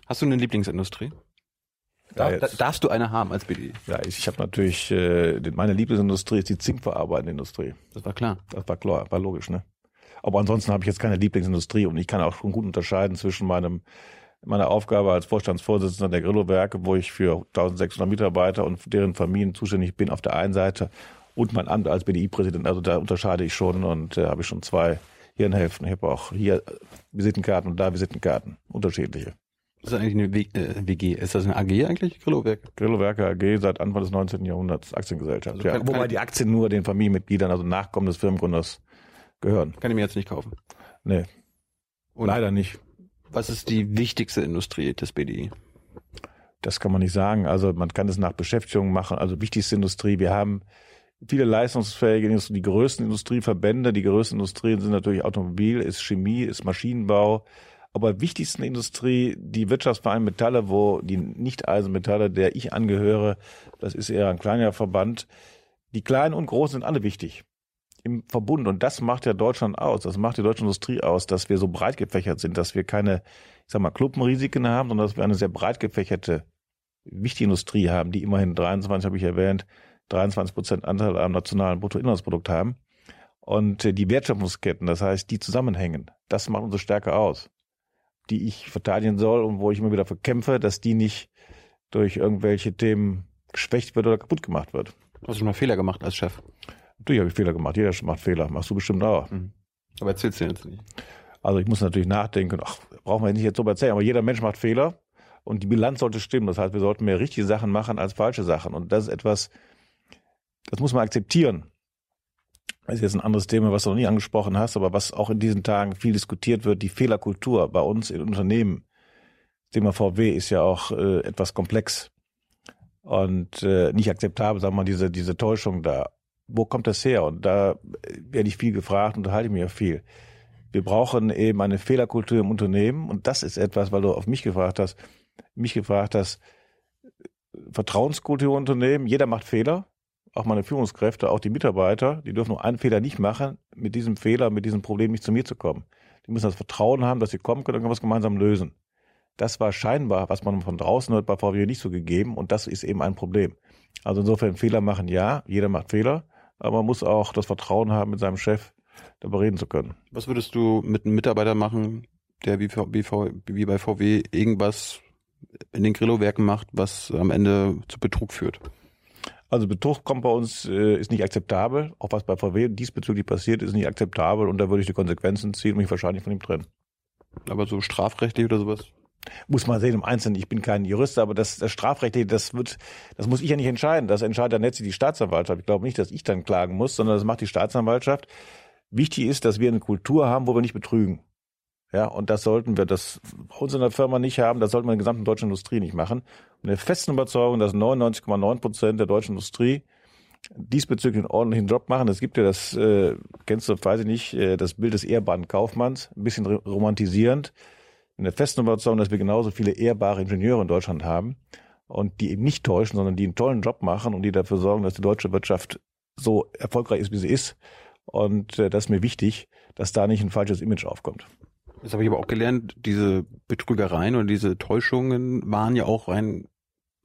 Hast du eine Lieblingsindustrie? Ja, Darf, jetzt- darfst du eine haben als BDI? Ja, ich, ich habe natürlich, äh, meine Lieblingsindustrie ist die zinkverarbeitende Industrie. Das war klar. Das war klar, war logisch, ne? Aber ansonsten habe ich jetzt keine Lieblingsindustrie und ich kann auch schon gut unterscheiden zwischen meinem meiner Aufgabe als Vorstandsvorsitzender der Grillo-Werke, wo ich für 1600 Mitarbeiter und deren Familien zuständig bin auf der einen Seite und mein Amt als BDI-Präsident. Also da unterscheide ich schon und äh, habe ich schon zwei Hirnhälften. Ich habe auch hier Visitenkarten und da Visitenkarten, unterschiedliche. Das ist eigentlich eine w äh, WG. Ist das eine AG eigentlich? Grillowerk? Grillo-Werke AG seit Anfang des 19. Jahrhunderts Aktiengesellschaft. Also ja, kann- wobei kann- die Aktien nur den Familienmitgliedern, also Nachkommen des Firmengründers, gehören. Kann ich mir jetzt nicht kaufen. Nee, Und leider nicht. was ist die wichtigste Industrie des BDI? Das kann man nicht sagen. Also man kann es nach Beschäftigung machen. Also wichtigste Industrie. Wir haben viele leistungsfähige Industrie, die größten Industrieverbände. Die größten Industrien sind natürlich Automobil, ist Chemie, ist Maschinenbau. Aber wichtigsten Industrie, die Wirtschaftsverein Metalle, wo die Nicht-Eisenmetalle, der ich angehöre, das ist eher ein kleiner Verband. Die kleinen und großen sind alle wichtig im Verbund. Und das macht ja Deutschland aus. Das macht die deutsche Industrie aus, dass wir so breit gefächert sind, dass wir keine, ich sag mal, Klumpenrisiken haben, sondern dass wir eine sehr breit gefächerte, wichtige Industrie haben, die immerhin 23, habe ich erwähnt, 23 Prozent Anteil am nationalen Bruttoinlandsprodukt haben. Und äh, die Wertschöpfungsketten, das heißt, die zusammenhängen, das macht unsere Stärke aus, die ich verteidigen soll und wo ich immer wieder dafür kämpfe, dass die nicht durch irgendwelche Themen geschwächt wird oder kaputt gemacht wird. Hast du schon mal Fehler gemacht als Chef? Natürlich habe ich Fehler gemacht. Jeder macht Fehler. Machst du bestimmt auch. Aber erzählst du jetzt nicht. Also ich muss natürlich nachdenken. Ach, brauchen wir nicht jetzt so erzählen. Aber jeder Mensch macht Fehler. Und die Bilanz sollte stimmen. Das heißt, wir sollten mehr richtige Sachen machen als falsche Sachen. Und das ist etwas, das muss man akzeptieren. Das ist jetzt ein anderes Thema, was du noch nie angesprochen hast, aber was auch in diesen Tagen viel diskutiert wird, die Fehlerkultur bei uns in Unternehmen. Das Thema VW ist ja auch äh, etwas komplex und äh, nicht akzeptabel, sagen wir mal, diese, diese Täuschung da. Wo kommt das her? Und da äh, werde ich viel gefragt und unterhalte ich mich ja viel. Wir brauchen eben eine Fehlerkultur im Unternehmen und das ist etwas, weil du auf mich gefragt hast, mich gefragt hast, Vertrauenskultur im Unternehmen, jeder macht Fehler, auch meine Führungskräfte, auch die Mitarbeiter, die dürfen nur einen Fehler nicht machen, mit diesem Fehler, mit diesem Problem nicht zu mir zu kommen. Die müssen das Vertrauen haben, dass sie kommen können und was gemeinsam lösen. Das war scheinbar, was man von draußen hört, bei VW nicht so gegeben und das ist eben ein Problem. Also insofern Fehler machen, ja, jeder macht Fehler, aber man muss auch das Vertrauen haben, mit seinem Chef darüber reden zu können. Was würdest du mit einem Mitarbeiter machen, der wie, wie bei VW irgendwas in den Grillo-Werken macht, was am Ende zu Betrug führt? Also Betrug kommt bei uns, äh, ist nicht akzeptabel. Auch was bei VW diesbezüglich passiert, ist nicht akzeptabel und da würde ich die Konsequenzen ziehen und mich wahrscheinlich von ihm trennen. Aber so strafrechtlich oder sowas? Muss man sehen im Einzelnen. Ich bin kein Jurist, aber das, das Strafrechtliche, das wird, das muss ich ja nicht entscheiden. Das entscheidet dann letztlich die Staatsanwaltschaft. Ich glaube nicht, dass ich dann klagen muss, sondern das macht die Staatsanwaltschaft. Wichtig ist, dass wir eine Kultur haben, wo wir nicht betrügen. Ja, und das sollten wir das bei uns in der Firma nicht haben, das sollten wir in der gesamten deutschen Industrie nicht machen. Und der festen Überzeugung, dass 99,9 Prozent der deutschen Industrie diesbezüglich einen ordentlichen Job machen. Es gibt ja das, äh, kennst du, weiß ich nicht, äh, das Bild des ehrbaren Kaufmanns, ein bisschen re- romantisierend. In der festen Überzeugung, dass wir genauso viele ehrbare Ingenieure in Deutschland haben und die eben nicht täuschen, sondern die einen tollen Job machen und die dafür sorgen, dass die deutsche Wirtschaft so erfolgreich ist, wie sie ist. Und äh, das ist mir wichtig, dass da nicht ein falsches Image aufkommt. Das habe ich aber auch gelernt, diese Betrügereien und diese Täuschungen waren ja auch rein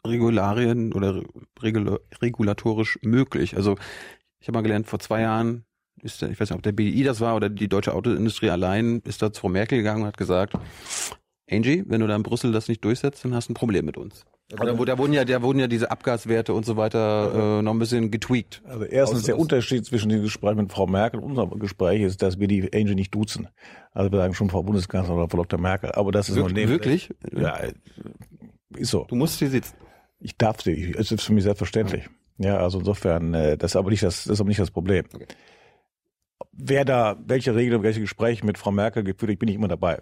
Regularien oder regula regulatorisch möglich. Also ich habe mal gelernt, vor zwei Jahren ist der, ich weiß nicht, ob der BDI das war oder die deutsche Autoindustrie allein, ist da zu Frau Merkel gegangen und hat gesagt, Angie, wenn du da in Brüssel das nicht durchsetzt, dann hast du ein Problem mit uns. Da, wo- da wurden ja, da wurden ja diese Abgaswerte und so weiter äh, noch ein bisschen getweakt. Also erstens, der Unterschied zwischen dem Gespräch mit Frau Merkel und unserem Gespräch ist, dass wir die Angel nicht duzen. Also wir sagen schon Frau Bundeskanzlerin oder Frau Dr. Merkel. Aber das ist Wir, neben- wirklich? Ja, ist so. Du musst hier sitzen. Ich darf sie. Es ist für mich selbstverständlich. Ja, also insofern, äh, das ist aber nicht das, das ist aber nicht das Problem. Okay. wer da welche Regeln, welche Gespräche mit Frau Merkel geführt, ich bin nicht immer dabei.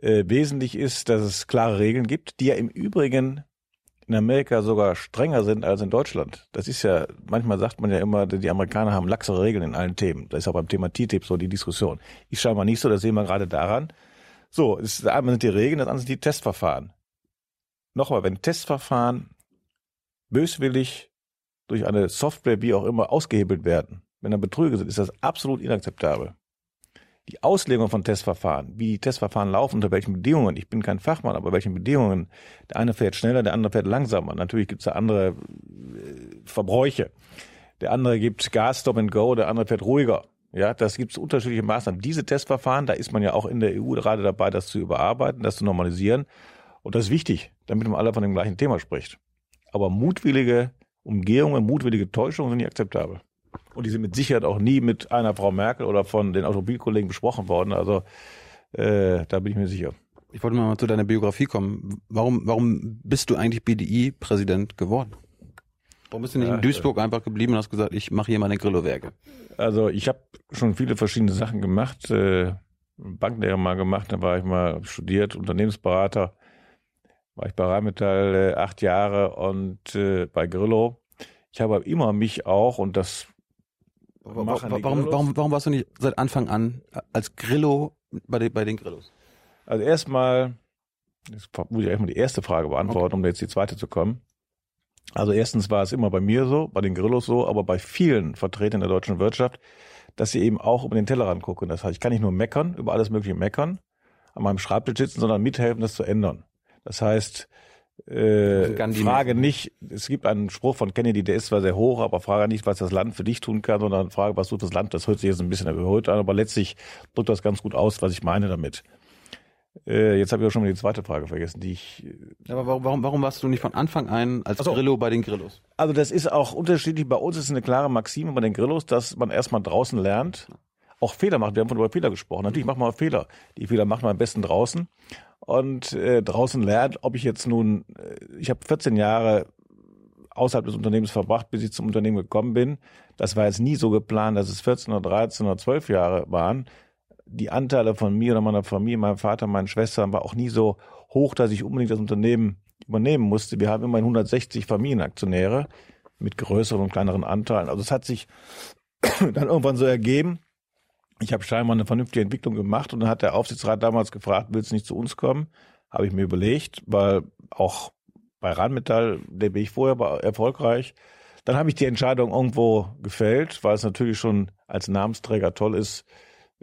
Äh, wesentlich ist, dass es klare Regeln gibt, die ja im Übrigen in Amerika sogar strenger sind als in Deutschland. Das ist ja, manchmal sagt man ja immer, die Amerikaner haben laxere Regeln in allen Themen. Das ist auch beim Thema TTIP so die Diskussion. Ich scheinbar nicht so, das sehen wir gerade daran. So, das eine sind die Regeln, das andere sind die Testverfahren. Nochmal, wenn Testverfahren böswillig durch eine Software, wie auch immer, ausgehebelt werden, wenn da Betrüger sind, ist das absolut inakzeptabel die Auslegung von Testverfahren, wie die Testverfahren laufen, unter welchen Bedingungen, ich bin kein Fachmann, aber welchen Bedingungen, der eine fährt schneller, der andere fährt langsamer. Natürlich gibt es da andere äh, Verbräuche. Der andere gibt Gas, Stop and Go, der andere fährt ruhiger. Ja, das gibt es unterschiedliche Maßnahmen. Diese Testverfahren, da ist man ja auch in der EU gerade dabei, das zu überarbeiten, das zu normalisieren. Und das ist wichtig, damit man alle von dem gleichen Thema spricht. Aber mutwillige Umgehungen, mutwillige Täuschungen sind nicht akzeptabel. Und die sind mit Sicherheit auch nie mit einer Frau Merkel oder von den Automobilkollegen besprochen worden. Also äh, da bin ich mir sicher. Ich wollte mal zu deiner Biografie kommen. Warum, warum bist du eigentlich BDI-Präsident geworden? Warum bist du nicht in Duisburg äh, einfach geblieben und hast gesagt, ich mache hier meine Grillo-Werke? Also ich habe schon viele verschiedene Sachen gemacht. Äh, Banklehrer mal gemacht, dann war ich mal studiert, Unternehmensberater. War ich bei Rheinmetall äh, acht Jahre und äh, bei Grillo. Ich habe immer mich auch, und das Warum, warum, warum, warum warst du nicht seit Anfang an als Grillo bei den, bei den Grillos? Also erstmal, jetzt muss ich erstmal die erste Frage beantworten, okay. um jetzt die zweite zu kommen. Also erstens war es immer bei mir so, bei den Grillos so, aber bei vielen Vertretern der deutschen Wirtschaft, dass sie eben auch über den Tellerrand gucken. Das heißt, ich kann nicht nur meckern, über alles Mögliche meckern, an meinem Schreibtisch sitzen, sondern mithelfen, das zu ändern. Das heißt, äh, frage nicht, es gibt einen Spruch von Kennedy, der ist zwar sehr hoch, aber frage nicht, was das Land für dich tun kann, sondern frage, was du fürs Land. Das hört sich jetzt ein bisschen überholt an, aber letztlich drückt das ganz gut aus, was ich meine damit. Äh, jetzt habe ich auch schon mal die zweite Frage vergessen, die ich. Äh, aber warum, warum, warum warst du nicht von Anfang an als so. Grillo bei den Grillos? Also das ist auch unterschiedlich. Bei uns ist eine klare Maxime bei den Grillos, dass man erstmal draußen lernt, auch Fehler macht. Wir haben von über Fehler gesprochen. Natürlich macht man Fehler. Die Fehler macht man am besten draußen und äh, draußen lernt, ob ich jetzt nun, äh, ich habe 14 Jahre außerhalb des Unternehmens verbracht, bis ich zum Unternehmen gekommen bin. Das war jetzt nie so geplant, dass es 14 oder 13 oder 12 Jahre waren. Die Anteile von mir oder meiner Familie, meinem Vater, meinen Schwestern war auch nie so hoch, dass ich unbedingt das Unternehmen übernehmen musste. Wir haben immerhin 160 Familienaktionäre mit größeren und kleineren Anteilen. Also es hat sich dann irgendwann so ergeben, ich habe scheinbar eine vernünftige Entwicklung gemacht und dann hat der Aufsichtsrat damals gefragt, willst du nicht zu uns kommen? Habe ich mir überlegt, weil auch bei Rheinmetall, der bin ich vorher erfolgreich. Dann habe ich die Entscheidung irgendwo gefällt, weil es natürlich schon als Namensträger toll ist,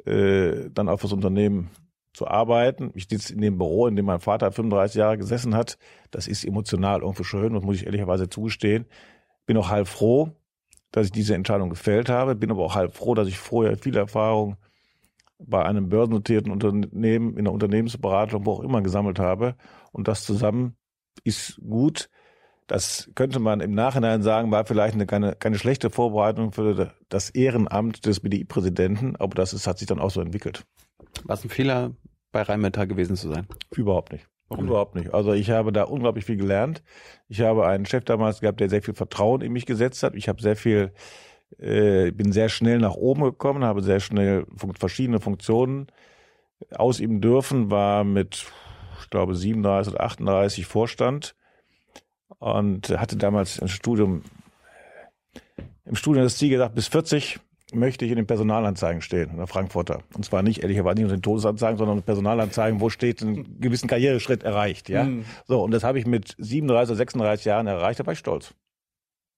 äh, dann auch fürs Unternehmen zu arbeiten. Ich sitze in dem Büro, in dem mein Vater 35 Jahre gesessen hat. Das ist emotional irgendwo schön, das muss ich ehrlicherweise zugestehen. Bin auch halb froh, dass ich diese Entscheidung gefällt habe, bin aber auch halb froh, dass ich vorher viel Erfahrung bei einem börsennotierten Unternehmen, in der Unternehmensberatung, wo auch immer gesammelt habe. Und das zusammen ist gut. Das könnte man im Nachhinein sagen, war vielleicht eine, keine, keine schlechte Vorbereitung für das Ehrenamt des BDI-Präsidenten, aber das ist, hat sich dann auch so entwickelt. War es ein Fehler, bei Rheinmetall gewesen zu sein? Überhaupt nicht. Warum Überhaupt nicht. Also ich habe da unglaublich viel gelernt. Ich habe einen Chef damals gehabt, der sehr viel Vertrauen in mich gesetzt hat. Ich habe sehr viel, äh, bin sehr schnell nach oben gekommen, habe sehr schnell fun verschiedene Funktionen ausüben dürfen, war mit, ich glaube, 37 oder 38 Vorstand und hatte damals ein Studium, im Studium das Ziel gedacht, bis 40 möchte ich in den Personalanzeigen stehen, in der Frankfurter. Und zwar nicht ehrlicherweise nicht in den Todesanzeigen, sondern in den Personalanzeigen, wo steht, einen gewissen Karriereschritt erreicht, ja. Mhm. So, und das habe ich mit 37 oder 36 Jahren erreicht, da war ich stolz.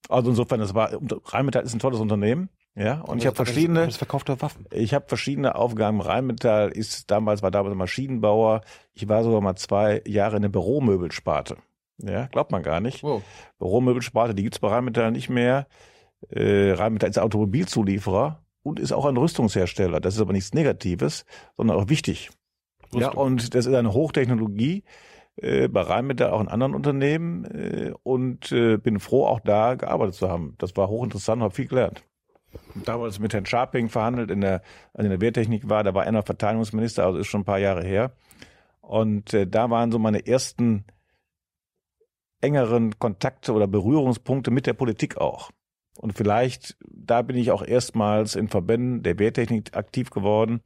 Also insofern, das war, Rheinmetall ist ein tolles Unternehmen. Ja, und ich habe verschiedene. Das verkaufte Waffen. Ich habe verschiedene Aufgaben. Rheinmetall ist damals war damals Maschinenbauer. Ich war sogar mal zwei Jahre in der Büromöbelsparte. Ja, glaubt man gar nicht. Wow. Büromöbelsparte, die gibt's bei Rheinmetall nicht mehr. Äh, Rheinmetall ist Automobilzulieferer und ist auch ein Rüstungshersteller. Das ist aber nichts Negatives, sondern auch wichtig. Rüstung. Ja, und das ist eine Hochtechnologie äh, bei Rheinmetall, auch in anderen Unternehmen äh, und äh, bin froh, auch da gearbeitet zu haben. Das war hochinteressant, habe viel gelernt. Damals mit Herrn Scharping verhandelt, in der, in der Wehrtechnik war, da war er noch Verteidigungsminister, also ist schon ein paar Jahre her. Und äh, da waren so meine ersten engeren Kontakte oder Berührungspunkte mit der Politik auch. Und vielleicht, da bin ich auch erstmals in Verbänden der Wehrtechnik aktiv geworden,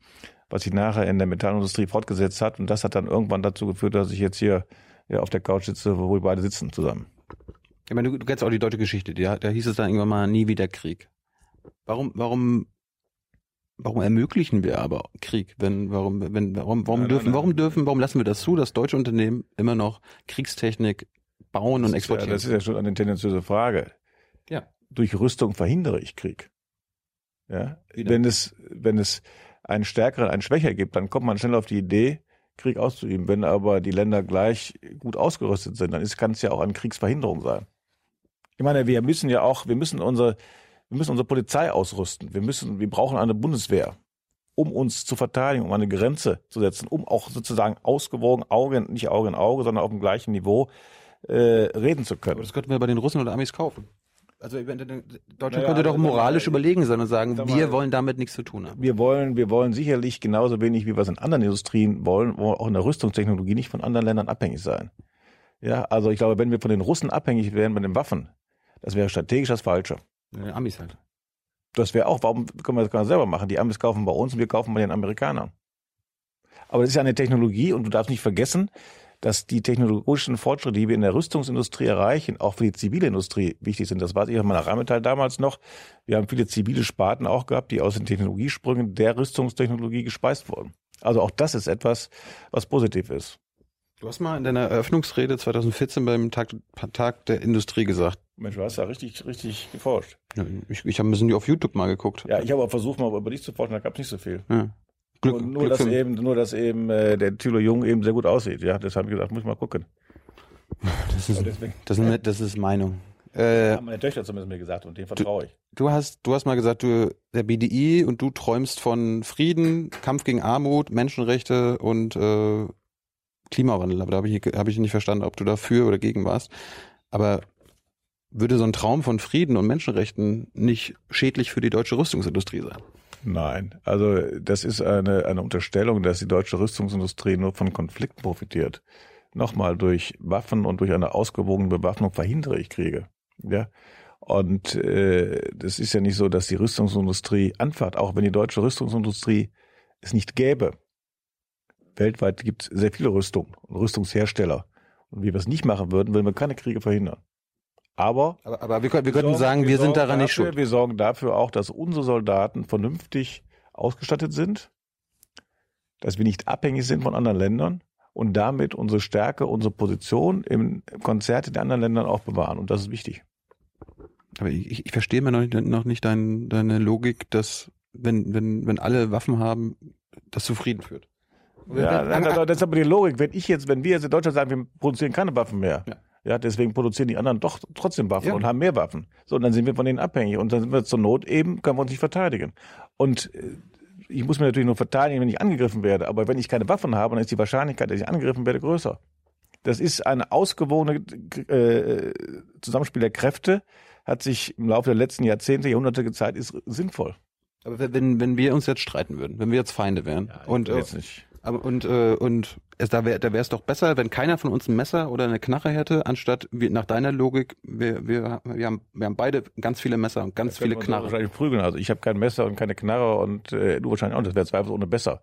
was sich nachher in der Metallindustrie fortgesetzt hat. Und das hat dann irgendwann dazu geführt, dass ich jetzt hier ja, auf der Couch sitze, wo wir beide sitzen zusammen. Ich meine, du, du kennst auch die deutsche Geschichte. Da, da hieß es dann irgendwann mal nie wieder Krieg. Warum, warum, warum ermöglichen wir aber Krieg? Wenn, warum, wenn, warum, warum Nein, dürfen, nein, nein. warum dürfen, warum lassen wir das zu, dass deutsche Unternehmen immer noch Kriegstechnik bauen und Das ist, ja, exportieren? das ist ja schon eine tendenziöse Frage. Ja. Durch Rüstung verhindere ich Krieg. Ja. Wenn es, wenn es einen stärkeren, einen schwächer gibt, dann kommt man schnell auf die Idee, Krieg auszuüben. Wenn aber die Länder gleich gut ausgerüstet sind, dann kann es ja auch eine Kriegsverhinderung sein. Ich meine, wir müssen ja auch, wir müssen unsere, wir müssen unsere Polizei ausrüsten. Wir müssen, wir brauchen eine Bundeswehr, um uns zu verteidigen, um eine Grenze zu setzen, um auch sozusagen ausgewogen, Auge, nicht Auge in Auge, sondern auf dem gleichen Niveau äh, reden zu Aber können. das könnten wir bei den Russen oder Amis kaufen. Also Deutschland Naja, könnte doch moralisch mal, überlegen sein und sagen, sag wir mal, wollen damit nichts zu tun haben. Wir wollen, wir wollen sicherlich genauso wenig, wie wir es in anderen Industrien wollen, wollen auch in der Rüstungstechnologie nicht von anderen Ländern abhängig sein. Ja, also ich glaube, wenn wir von den Russen abhängig wären mit den Waffen, das wäre strategisch das Falsche. Ja, Amis halt. Das wäre auch, warum können wir das gar nicht selber machen? Die Amis kaufen bei uns und wir kaufen bei den Amerikanern. Aber das ist ja eine Technologie und du darfst nicht vergessen, dass die technologischen Fortschritte, die wir in der Rüstungsindustrie erreichen, auch für die zivile Industrie wichtig sind. Das weiß ich auf meiner Rheinmetall damals noch. Wir haben viele zivile Sparten auch gehabt, die aus den Technologiesprüngen der Rüstungstechnologie gespeist wurden. Also auch das ist etwas, was positiv ist. Du hast mal in deiner Eröffnungsrede 2014 beim Tag, Tag der Industrie gesagt, Mensch, du hast da richtig, richtig geforscht. ja, ich, ich habe ein bisschen auf YouTube mal geguckt. Ja, ich habe auch versucht, mal über dich zu forschen, da gab es nicht so viel. Ja. Glück, nur, nur Glück dass eben, nur dass eben äh, der Thüler Jung eben sehr gut aussieht. Ja, das habe ich gesagt, muss ich mal gucken. das, ist, das, ist, das ist Meinung. Äh, haben meine Töchter zumindest mir gesagt und dem vertraue ich. du hast, du hast mal gesagt, du der BDI und du träumst von Frieden, Kampf gegen Armut, Menschenrechte und äh, Klimawandel. Aber da habe ich, hab ich nicht verstanden, ob du dafür oder gegen warst. Aber würde so ein Traum von Frieden und Menschenrechten nicht schädlich für die deutsche Rüstungsindustrie sein? Nein, also das ist eine, eine Unterstellung, dass die deutsche Rüstungsindustrie nur von Konflikten profitiert. Nochmal, durch Waffen und durch eine ausgewogene Bewaffnung verhindere ich Kriege. Ja. Und äh, das ist ja nicht so, dass die Rüstungsindustrie anfahrt, auch wenn die deutsche Rüstungsindustrie es nicht gäbe. Weltweit gibt es sehr viele Rüstungen und Rüstungshersteller. Und wie wir es nicht machen würden, würden wir keine Kriege verhindern. Aber Aber, aber wir, können- wir könnten sagen, wir, sind sorgen daran nicht dafür, schuld. Wir sorgen dafür auch, dass unsere Soldaten vernünftig ausgestattet sind, dass wir nicht abhängig sind von anderen Ländern und damit unsere Stärke, unsere Position im Konzert der anderen Ländern auch bewahren. Und das ist wichtig. Aber ich, ich verstehe mir noch nicht, noch nicht dein, deine Logik, dass wenn, wenn, wenn alle Waffen haben, das zu Frieden führt. Ja, das ist aber die Logik. Wenn ich jetzt, wenn wir jetzt in Deutschland sagen, wir produzieren keine Waffen mehr, Ja. Ja, deswegen produzieren die anderen doch trotzdem Waffen Ja. und haben mehr Waffen. So, und dann sind wir von denen abhängig und dann sind wir zur Not eben, können wir uns nicht verteidigen. Und äh, ich muss mich natürlich nur verteidigen, wenn ich angegriffen werde. Aber wenn ich keine Waffen habe, dann ist die Wahrscheinlichkeit, dass ich angegriffen werde, größer. Das ist eine ausgewogene äh, Zusammenspiel der Kräfte, hat sich im Laufe der letzten Jahrzehnte, Jahrhunderte gezeigt, ist sinnvoll. Aber wenn, wenn wir uns jetzt streiten würden, wenn wir jetzt Feinde wären und, äh, jetzt nicht. Aber, und, äh, und es, da wäre da wäre es doch besser, wenn keiner von uns ein Messer oder eine Knarre hätte, anstatt wir, nach deiner Logik, wir, wir, wir, haben, wir haben beide ganz viele Messer und ganz viele Knarren. Wahrscheinlich prügeln. Also ich habe kein Messer und keine Knarre und äh, du wahrscheinlich auch nicht. Das wäre zweifelsohne besser.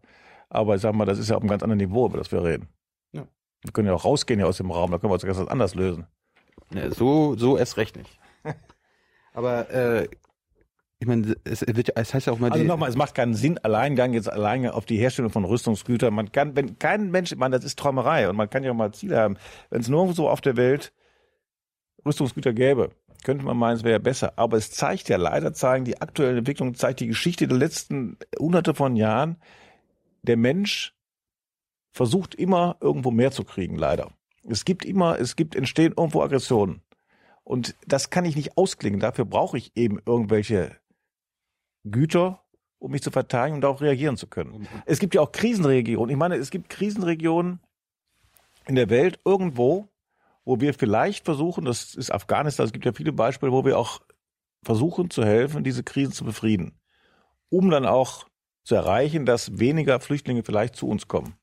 Aber ich sag mal, das ist ja auf einem ganz anderen Niveau, über das wir reden. Ja. Wir können ja auch rausgehen hier aus dem Raum, da können wir uns ganz anders lösen. Ne, so, so erst recht nicht. Aber äh, ich meine, es, wird, es heißt ja auch mal, Also nochmal, es macht keinen Sinn, Alleingang jetzt alleine auf die Herstellung von Rüstungsgütern. Man kann, wenn kein Mensch, man, das ist Träumerei und man kann ja auch mal Ziele haben. Wenn es nur so auf der Welt Rüstungsgüter gäbe, könnte man meinen, es wäre ja besser. Aber es zeigt ja leider, zeigen die aktuelle Entwicklung, zeigt die Geschichte der letzten hunderte von Jahren, der Mensch versucht immer irgendwo mehr zu kriegen, leider. Es gibt immer, es gibt, entstehen irgendwo Aggressionen. Und das kann ich nicht ausklingen. Dafür brauche ich eben irgendwelche Güter, um mich zu verteidigen und auch reagieren zu können. Es gibt ja auch Krisenregionen. Ich meine, es gibt Krisenregionen in der Welt irgendwo, wo wir vielleicht versuchen, das ist Afghanistan, es gibt ja viele Beispiele, wo wir auch versuchen zu helfen, diese Krisen zu befrieden, um dann auch zu erreichen, dass weniger Flüchtlinge vielleicht zu uns kommen.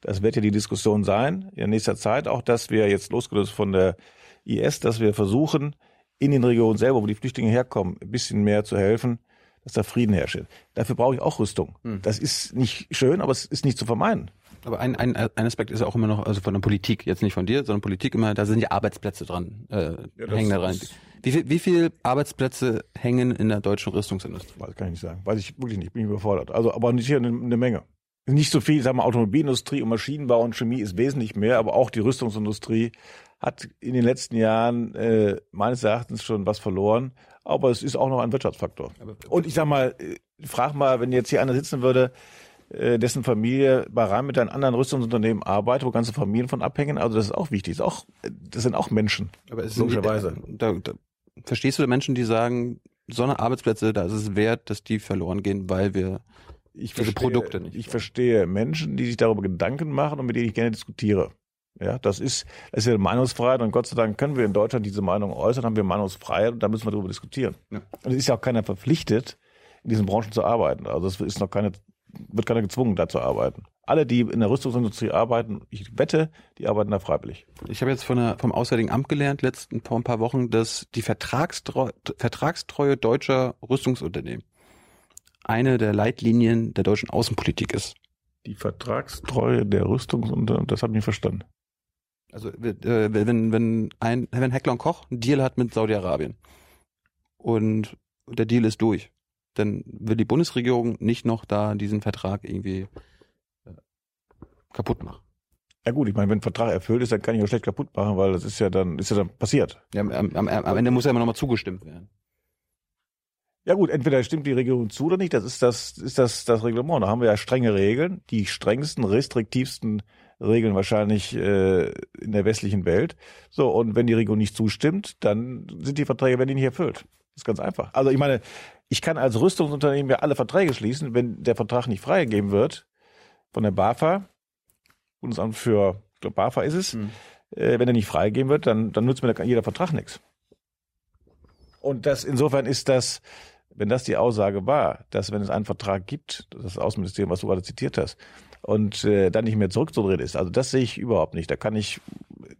Das wird ja die Diskussion sein in nächster Zeit, auch dass wir jetzt losgelöst von der IS, dass wir versuchen, in den Regionen selber, wo die Flüchtlinge herkommen, ein bisschen mehr zu helfen, dass da Frieden herrscht. Dafür brauche ich auch Rüstung. Hm. Das ist nicht schön, aber es ist nicht zu vermeiden. Aber ein, ein, ein Aspekt ist ja auch immer noch, also von der Politik, jetzt nicht von dir, sondern Politik immer, da sind ja Arbeitsplätze dran, äh, das hängen da ist- Wie viel, wie viel Arbeitsplätze hängen in der deutschen Rüstungsindustrie? Das kann ich nicht sagen. Weiß ich wirklich nicht. Bin ich überfordert. Also, aber nicht hier eine, eine Menge. Nicht so viel, sagen wir, Automobilindustrie und Maschinenbau und Chemie ist wesentlich mehr, aber auch die Rüstungsindustrie hat in den letzten Jahren äh, meines Erachtens schon was verloren. Aber es ist auch noch ein Wirtschaftsfaktor. Und ich sag mal, äh, frag mal, wenn jetzt hier einer sitzen würde, äh, dessen Familie bei Rhein mit einem anderen Rüstungsunternehmen arbeitet, wo ganze Familien von abhängen. Also das ist auch wichtig. Das, auch, das sind auch Menschen. Aber es Logischerweise. Sind, da, da, verstehst du Menschen, die sagen, so eine Arbeitsplätze, da ist es wert, dass die verloren gehen, weil wir ich Diese Produkte nicht. Ich verstehe Menschen, die sich darüber Gedanken machen und mit denen ich gerne diskutiere. Ja, das ist, das ist ja Meinungsfreiheit und Gott sei Dank können wir in Deutschland diese Meinung äußern, haben wir Meinungsfreiheit und da müssen wir darüber diskutieren. Ja. Und es ist ja auch keiner verpflichtet, in diesen Branchen zu arbeiten. Also es ist noch keine, wird keiner gezwungen, da zu arbeiten. Alle, die in der Rüstungsindustrie arbeiten, ich wette, die arbeiten da freiwillig. Ich habe jetzt von der, vom Auswärtigen Amt gelernt, letzten vor ein paar Wochen, dass die Vertragstreue, Vertragstreue deutscher Rüstungsunternehmen eine der Leitlinien der deutschen Außenpolitik ist. Die Vertragstreue der Rüstungsunternehmen, das habe ich nicht verstanden. Also äh, wenn, wenn ein wenn Heckler und Koch einen Deal hat mit Saudi-Arabien und der Deal ist durch, dann will die Bundesregierung nicht noch da diesen Vertrag irgendwie äh, kaputt machen. Ja gut, ich meine, wenn ein Vertrag erfüllt ist, dann kann ich auch schlecht kaputt machen, weil das ist ja dann, ist ja dann passiert. Ja, am, am, am Ende muss ja immer nochmal zugestimmt werden. Ja gut, entweder stimmt die Regierung zu oder nicht, das ist das, ist das, das Reglement. Da haben wir ja strenge Regeln, die strengsten, restriktivsten Regeln wahrscheinlich äh, in der westlichen Welt. So, und wenn die Regierung nicht zustimmt, dann sind die Verträge, werden die nicht erfüllt. Das ist ganz einfach. Also ich meine, ich kann als Rüstungsunternehmen ja alle Verträge schließen, wenn der Vertrag nicht freigegeben wird von der BAFA, Bundesamt für, ich glaube BAFA ist es, Hm. äh, wenn er nicht freigegeben wird, dann, dann nutzt mir da jeder Vertrag nichts. Und das insofern ist das, wenn das die Aussage war, dass wenn es einen Vertrag gibt, das Außenministerium, was du gerade zitiert hast, und äh, dann nicht mehr zurückzudrehen ist, also das sehe ich überhaupt nicht. Da kann ich,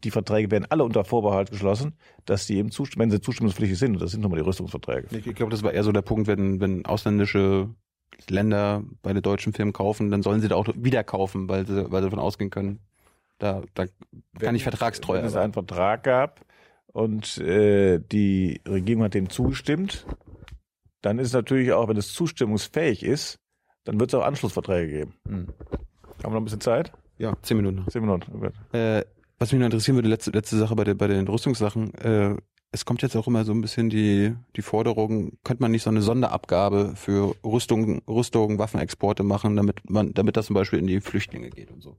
die Verträge werden alle unter Vorbehalt geschlossen, dass die eben zustimmen, wenn sie zustimmungspflichtig sind, und das sind nun mal die Rüstungsverträge. Ich, ich glaube, das war eher so der Punkt, wenn, wenn ausländische Länder bei den deutschen Firmen kaufen, dann sollen sie da auch wieder kaufen, weil sie, weil sie davon ausgehen können, da, da kann ich vertragstreu Wenn es einen Vertrag gab und äh, die Regierung hat dem zugestimmt, dann ist es natürlich auch, wenn es zustimmungsfähig ist, dann wird es auch Anschlussverträge geben. Hm. Haben wir noch ein bisschen Zeit? Ja, zehn Minuten. Zehn Minuten. Gut. Äh, was mich noch interessieren würde, letzte, letzte Sache bei, der, bei den Rüstungssachen, äh, es kommt jetzt auch immer so ein bisschen die, die Forderung, könnte man nicht so eine Sonderabgabe für Rüstung, Rüstung, Waffenexporte machen, damit man, damit das zum Beispiel in die Flüchtlinge geht und so.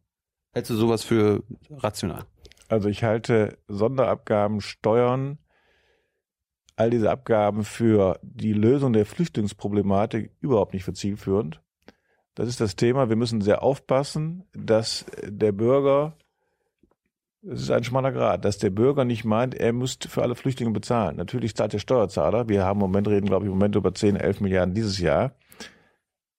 Hältst du sowas für rational? Also ich halte Sonderabgaben, Steuern, all diese Abgaben für die Lösung der Flüchtlingsproblematik überhaupt nicht für zielführend. Das ist das Thema. Wir müssen sehr aufpassen, dass der Bürger, es ist ein schmaler Grad, dass der Bürger nicht meint, er müsste für alle Flüchtlinge bezahlen. Natürlich zahlt der Steuerzahler. Wir haben im Moment, reden glaube ich im Moment über 10, 11 Milliarden dieses Jahr.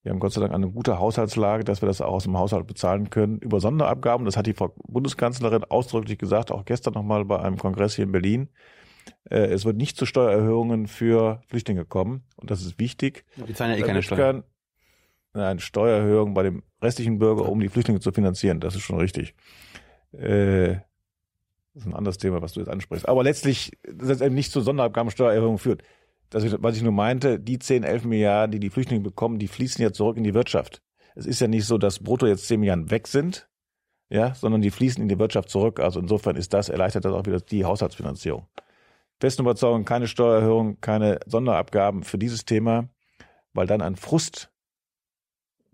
Wir haben Gott sei Dank eine gute Haushaltslage, dass wir das auch aus dem Haushalt bezahlen können. Über Sonderabgaben, das hat die Frau Bundeskanzlerin ausdrücklich gesagt, auch gestern nochmal bei einem Kongress hier in Berlin. Äh, Es wird nicht zu Steuererhöhungen für Flüchtlinge kommen. Und das ist wichtig. Die zahlen ja eh keine Steuern. Eine Steuererhöhung bei dem restlichen Bürger, um die Flüchtlinge zu finanzieren. Das ist schon richtig. Äh, Das ist ein anderes Thema, was du jetzt ansprichst. Aber letztlich, dass es eben nicht zu Sonderabgabensteuererhöhungen führt. Das, ist, was ich nur meinte, die 10, 11 Milliarden, die die Flüchtlinge bekommen, die fließen ja zurück in die Wirtschaft. Es ist ja nicht so, dass brutto jetzt 10 Milliarden weg sind, ja, sondern die fließen in die Wirtschaft zurück. Also insofern ist das, erleichtert das auch wieder die Haushaltsfinanzierung. Festen Überzeugung, keine Steuererhöhung, keine Sonderabgaben für dieses Thema, weil dann ein Frust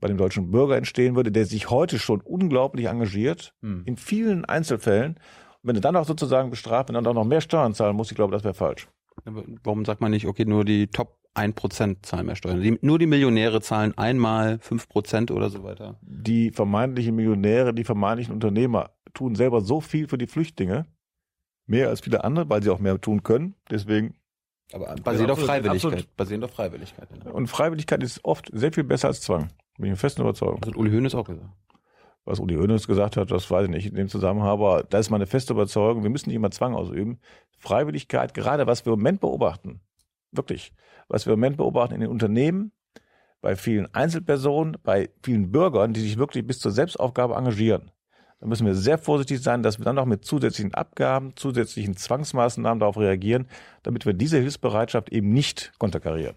bei dem deutschen Bürger entstehen würde, der sich heute schon unglaublich engagiert, Hm. in vielen Einzelfällen. Und wenn du dann auch sozusagen bestraft, wenn er dann noch mehr Steuern zahlen muss, ich glaube, das wäre falsch. Aber Warum sagt man nicht, okay, nur die Top 1% zahlen mehr Steuern? Die, nur die Millionäre zahlen einmal 5% oder so weiter. Die vermeintlichen Millionäre, die vermeintlichen Unternehmer tun selber so viel für die Flüchtlinge, mehr als viele andere, weil sie auch mehr tun können. Deswegen Aber basiert auf Freiwilligkeit. Basierend auf Freiwilligkeit. Und Freiwilligkeit ist oft sehr viel besser als Zwang. Bin ich der festen Überzeugung. Das hat Uli Hoeneß auch gesagt. Was Uli Hoeneß gesagt hat, das weiß ich nicht in dem Zusammenhang, aber da ist meine feste Überzeugung, wir müssen nicht immer Zwang ausüben. Freiwilligkeit, gerade was wir im Moment beobachten, wirklich, was wir im Moment beobachten in den Unternehmen, bei vielen Einzelpersonen, bei vielen Bürgern, die sich wirklich bis zur Selbstaufgabe engagieren. Da müssen wir sehr vorsichtig sein, dass wir dann auch mit zusätzlichen Abgaben, zusätzlichen Zwangsmaßnahmen darauf reagieren, damit wir diese Hilfsbereitschaft eben nicht konterkarieren.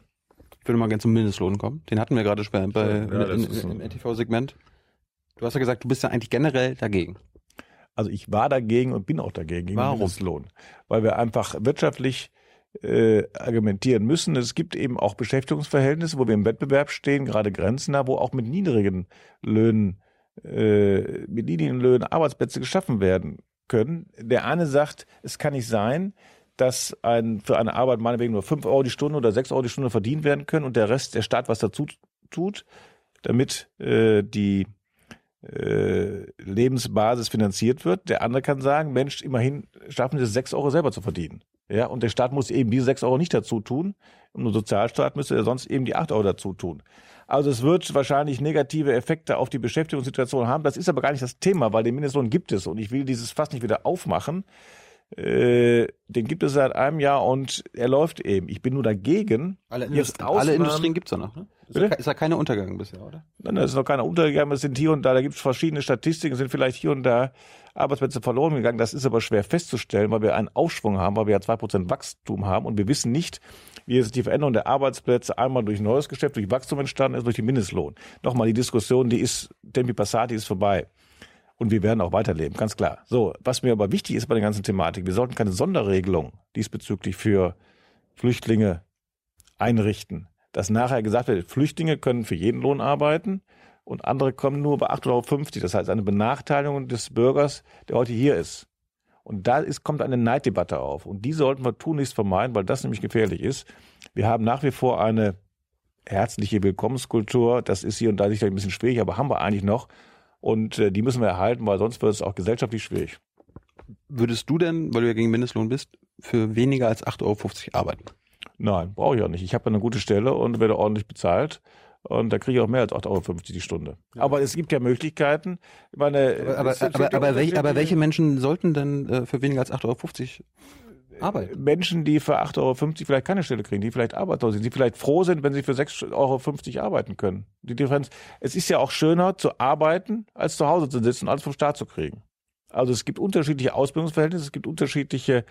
Ich würde mal gerne zum Mindestlohn kommen. Den hatten wir gerade bei, bei Ja, in, in, im NTV-Segment. Du hast ja gesagt, du bist ja eigentlich generell dagegen. Also ich war dagegen und bin auch dagegen gegen Warum? Mindestlohn, weil wir einfach wirtschaftlich äh, argumentieren müssen. Es gibt eben auch Beschäftigungsverhältnisse, wo wir im Wettbewerb stehen, gerade grenznah, wo auch mit niedrigen Löhnen, äh, mit niedrigen Löhnen Arbeitsplätze geschaffen werden können. Der eine sagt, es kann nicht sein, dass ein, für eine Arbeit meinetwegen nur 5 Euro die Stunde oder 6 Euro die Stunde verdient werden können und der Rest, der Staat was dazu tut, damit äh, die äh, Lebensbasis finanziert wird. Der andere kann sagen, Mensch, immerhin schaffen sie es, sechs Euro selber zu verdienen. Ja, und der Staat muss eben diese sechs Euro nicht dazu tun. Und ein Sozialstaat müsste er sonst eben die acht Euro dazu tun. Also es wird wahrscheinlich negative Effekte auf die Beschäftigungssituation haben. Das ist aber gar nicht das Thema, weil den Mindestlohn gibt es. Und ich will dieses Fass nicht wieder aufmachen. Äh, den gibt es seit einem Jahr und er läuft eben. Ich bin nur dagegen. Alle, Indust alle Industrien gibt's ja noch, ne? Ist ja keine Untergang bisher, oder? Nein, da ist noch keiner untergegangen. Es sind hier und da, da gibt es verschiedene Statistiken, es sind vielleicht hier und da Arbeitsplätze verloren gegangen. Das ist aber schwer festzustellen, weil wir einen Aufschwung haben, weil wir ja zwei Prozent Wachstum haben und wir wissen nicht, wie jetzt die Veränderung der Arbeitsplätze einmal durch neues Geschäft, durch Wachstum entstanden ist, durch den Mindestlohn. Nochmal, die Diskussion, die ist, Tempi Passati ist vorbei. Und wir werden auch weiterleben, ganz klar. So, was mir aber wichtig ist bei der ganzen Thematik, wir sollten keine Sonderregelung diesbezüglich für Flüchtlinge einrichten. Dass nachher gesagt wird, Flüchtlinge können für jeden Lohn arbeiten und andere kommen nur bei 8,50 Euro. Das heißt eine Benachteiligung des Bürgers, der heute hier ist. Und da ist, kommt eine Neiddebatte auf. Und die sollten wir tunlichst vermeiden, weil das nämlich gefährlich ist. Wir haben nach wie vor eine herzliche Willkommenskultur. Das ist hier und da sicherlich ein bisschen schwierig, aber haben wir eigentlich noch. Und äh, die müssen wir erhalten, weil sonst wird es auch gesellschaftlich schwierig. Würdest du denn, weil du ja gegen Mindestlohn bist, für weniger als 8,50 Euro arbeiten? Nein, brauche ich auch nicht. Ich habe eine gute Stelle und werde ordentlich bezahlt. Und da kriege ich auch mehr als 8,50 Euro die Stunde. Aber es gibt ja Möglichkeiten. Ich meine, Aber, aber, aber, ja aber, welche Menschen sollten denn äh, für weniger als 8,50 Euro arbeiten? Menschen, die für 8,50 Euro vielleicht keine Stelle kriegen, die vielleicht arbeitslos sind, die vielleicht froh sind, wenn sie für 6,50 Euro arbeiten können. Die Differenz, es ist ja auch schöner zu arbeiten, als zu Hause zu sitzen und alles vom Staat zu kriegen. Also es gibt unterschiedliche Ausbildungsverhältnisse, es gibt unterschiedliche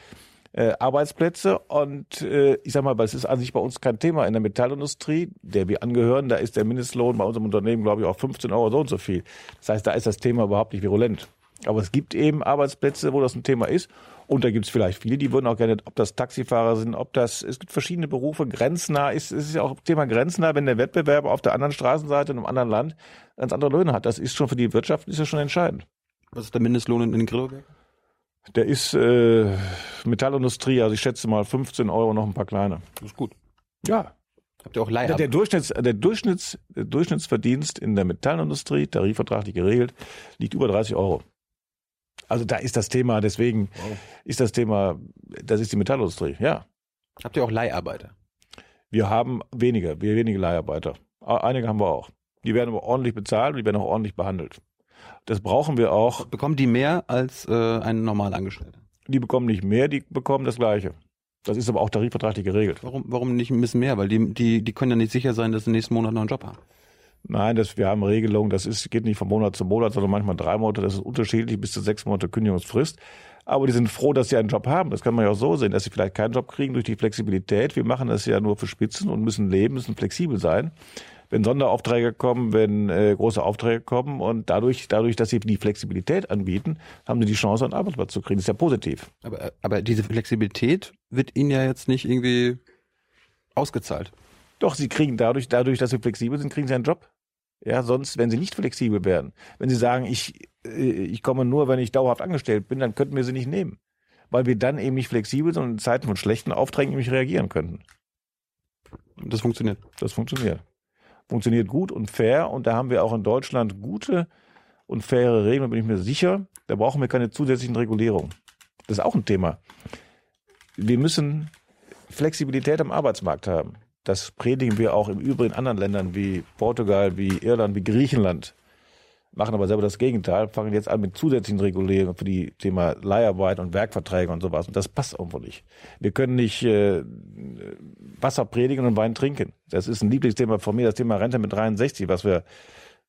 äh, Arbeitsplätze und äh, ich sag mal, das ist an sich bei uns kein Thema in der Metallindustrie, der wir angehören, da ist der Mindestlohn bei unserem Unternehmen, glaube ich, auch 15 Euro so und so viel. Das heißt, da ist das Thema überhaupt nicht virulent. Aber es gibt eben Arbeitsplätze, wo das ein Thema ist. Und da gibt es vielleicht viele, die würden auch gerne, ob das Taxifahrer sind, ob das, es gibt verschiedene Berufe, grenznah ist, es ist ja auch Thema grenznah, wenn der Wettbewerber auf der anderen Straßenseite in einem anderen Land ganz andere Löhne hat. Das ist schon für die Wirtschaft, ist ja schon entscheidend. Was ist der Mindestlohn in den Grillowerken? Der ist äh, Metallindustrie, also ich schätze mal 15 Euro noch ein paar kleine. Das ist gut. Ja. Habt ihr auch Der, Leihab? der, Durchschnitts, der, Durchschnitts, der Durchschnittsverdienst in der Metallindustrie, tarifvertraglich geregelt, liegt über 30 Euro. Also da ist das Thema, deswegen ist das Thema, das ist die Metallindustrie, ja. Habt ihr auch Leiharbeiter? Wir haben weniger, wir wenige Leiharbeiter. Einige haben wir auch. Die werden aber ordentlich bezahlt und die werden auch ordentlich behandelt. Das brauchen wir auch. Bekommen die mehr als äh, ein normal Angestellter? Die bekommen nicht mehr, die bekommen das Gleiche. Das ist aber auch tarifvertraglich geregelt. Warum, warum nicht ein bisschen mehr? Weil die, die, die können ja nicht sicher sein, dass sie nächsten Monat noch einen Job haben. Nein, das, wir haben Regelungen, das ist, geht nicht von Monat zu Monat, sondern manchmal drei Monate, das ist unterschiedlich, bis zu sechs Monate Kündigungsfrist. Aber die sind froh, dass sie einen Job haben. Das kann man ja auch so sehen, dass sie vielleicht keinen Job kriegen durch die Flexibilität. Wir machen das ja nur für Spitzen und müssen leben, müssen flexibel sein. Wenn Sonderaufträge kommen, wenn äh, große Aufträge kommen und dadurch, dadurch, dass sie die Flexibilität anbieten, haben sie die Chance, einen Arbeitsplatz zu kriegen. Das ist ja positiv. Aber, aber diese Flexibilität wird ihnen ja jetzt nicht irgendwie ausgezahlt. Doch, sie kriegen dadurch, dadurch, dass sie flexibel sind, kriegen sie einen Job. Ja, sonst, wenn sie nicht flexibel wären, wenn sie sagen, ich, äh, ich komme nur, wenn ich dauerhaft angestellt bin, dann könnten wir sie nicht nehmen. Weil wir dann eben nicht flexibel sind und in Zeiten von schlechten Aufträgen nämlich reagieren könnten. Das funktioniert. Das funktioniert. Funktioniert gut und fair und da haben wir auch in Deutschland gute und faire Regeln, da bin ich mir sicher. Da brauchen wir keine zusätzlichen Regulierungen. Das ist auch ein Thema. Wir müssen Flexibilität am Arbeitsmarkt haben. Das predigen wir auch im Übrigen in anderen Ländern wie Portugal, wie Irland, wie Griechenland. machen aber selber das Gegenteil, fangen jetzt an mit zusätzlichen Regulierungen für die Thema Leiharbeit und Werkverträge und sowas. Und das passt einfach nicht. Wir können nicht äh, Wasser predigen und Wein trinken. Das ist ein Lieblingsthema von mir, das Thema Rente mit 63, was wir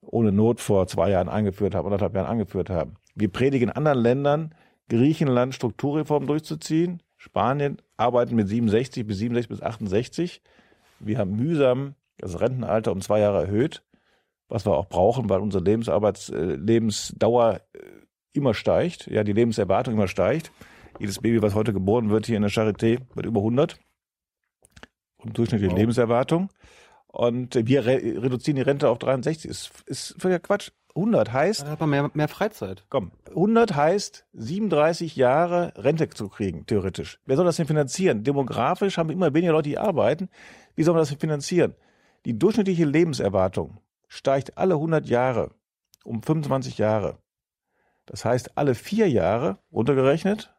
ohne Not vor zwei Jahren eingeführt haben, anderthalb Jahren angeführt haben. Wir predigen in anderen Ländern, Griechenland Strukturreformen durchzuziehen. Spanien arbeiten mit 67 bis 67 bis 68. Wir haben mühsam das Rentenalter um zwei Jahre erhöht, was wir auch brauchen, weil unsere Lebensarbeits äh, Lebensdauer äh, immer steigt, ja, die Lebenserwartung immer steigt. Jedes Baby, was heute geboren wird hier in der Charité, wird über 100 und durchschnittliche wow. Lebenserwartung. Und wir re reduzieren die Rente auf 63. Ist, ist völliger Quatsch. 100 heißt. Dann hat man mehr, mehr Freizeit. Komm, 100 heißt 37 Jahre Rente zu kriegen, theoretisch. Wer soll das denn finanzieren? Demografisch haben wir immer weniger Leute, die arbeiten. Wie soll man das finanzieren? Die durchschnittliche Lebenserwartung steigt alle 100 Jahre um 25 Jahre. Das heißt, alle vier Jahre runtergerechnet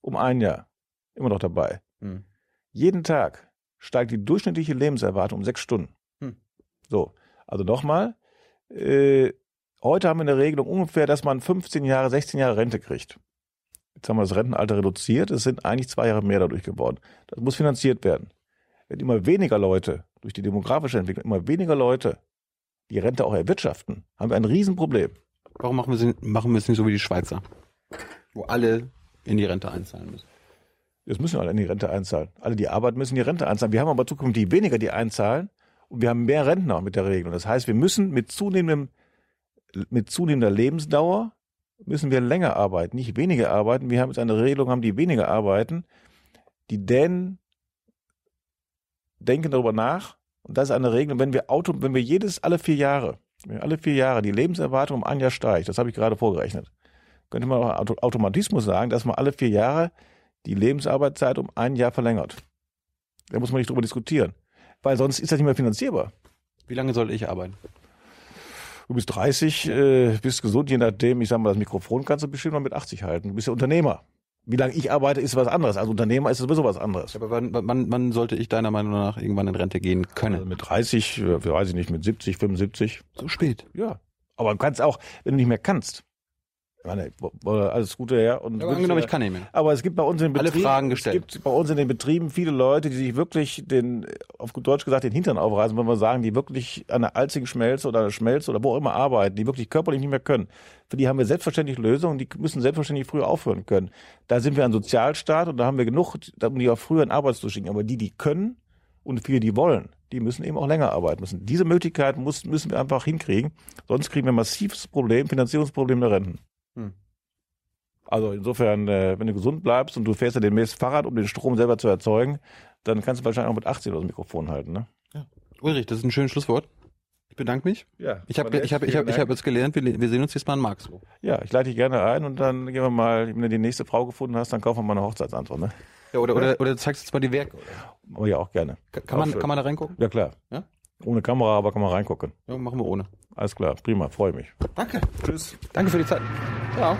um ein Jahr. Immer noch dabei. Hm. Jeden Tag steigt die durchschnittliche Lebenserwartung um sechs Stunden. Hm. So, also nochmal, äh, heute haben wir eine Regelung ungefähr, dass man 15 Jahre, 16 Jahre Rente kriegt. Jetzt haben wir das Rentenalter reduziert, es sind eigentlich zwei Jahre mehr dadurch geworden. Das muss finanziert werden. Wenn immer weniger Leute, durch die demografische Entwicklung, immer weniger Leute die Rente auch erwirtschaften, haben wir ein Riesenproblem. Warum machen wir es, machen wir es nicht so wie die Schweizer? Wo alle in die Rente einzahlen müssen. Jetzt müssen alle in die Rente einzahlen. Alle, die arbeiten, müssen die Rente einzahlen. Wir haben aber zukünftig weniger, die einzahlen. Und wir haben mehr Rentner mit der Regelung. Das heißt, wir müssen mit zunehmendem, mit zunehmender Lebensdauer müssen wir länger arbeiten, nicht weniger arbeiten. Wir haben jetzt eine Regelung, haben die weniger arbeiten. Die Dänen denken darüber nach. Und das ist eine Regelung, wenn wir Auto, wenn wir jedes, alle vier Jahre, wenn alle vier Jahre die Lebenserwartung um ein Jahr steigt, das habe ich gerade vorgerechnet, könnte man auch Automatismus sagen, dass man alle vier Jahre die Lebensarbeitszeit um ein Jahr verlängert. Da muss man nicht drüber diskutieren. Weil sonst ist das nicht mehr finanzierbar. Wie lange soll ich arbeiten? Du bist 30, äh, bist gesund, je nachdem, ich sag mal, das Mikrofon kannst du bestimmt noch mit 80 halten. Du bist ja Unternehmer. Wie lange ich arbeite, ist was anderes. Als Unternehmer ist es sowieso was anderes. Aber wann, wann, wann sollte ich deiner Meinung nach irgendwann in Rente gehen können? Also mit 30, äh, weiß ich nicht, mit 70, 75. So spät? Ja. Aber du kannst auch, wenn du nicht mehr kannst, alles Gute her. Und aber angenommen, ich kann nicht mehr. Aber es gibt bei uns in den Betrieben, Alle Fragen gestellt. es gibt bei uns in den Betrieben viele Leute, die sich wirklich den, auf gut Deutsch gesagt, den Hintern aufreißen, wenn wir sagen, die wirklich an der alzigen Schmelze oder einer Schmelze oder wo auch immer arbeiten, die wirklich körperlich nicht mehr können. Für die haben wir selbstverständlich Lösungen, die müssen selbstverständlich früher aufhören können. Da sind wir ein Sozialstaat und da haben wir genug, um die auch früher in Arbeit zu schicken. Aber die, die können und viele, die wollen, die müssen eben auch länger arbeiten müssen. Diese Möglichkeit muss, müssen wir einfach hinkriegen. Sonst kriegen wir ein massives Problem, Finanzierungsproblem der Renten. Hm. Also insofern, äh, wenn du gesund bleibst und du fährst ja demnächst Fahrrad, um den Strom selber zu erzeugen, dann kannst du wahrscheinlich auch mit 80 das Mikrofon halten. Ne? Ja. Ulrich, das ist ein schönes Schlusswort. Ich bedanke mich. Ja, ich habe ich hab, ich hab, ich hab jetzt gelernt, wir, wir sehen uns jetzt mal in Marxloh. Ja, ich leite dich gerne ein und dann gehen wir mal, wenn du die nächste Frau gefunden hast, dann kaufen wir mal eine Hochzeitsantwort. Ne? Ja, oder, oder, oder du zeigst jetzt mal die Werke. Oh ja, auch gerne. Kann, man, kann man da reingucken? Ja, klar. Ja? Ohne Kamera, aber kann man reingucken. Ja, machen wir ohne. Alles klar, prima, freue mich. Danke. Tschüss. Danke für die Zeit. Ciao.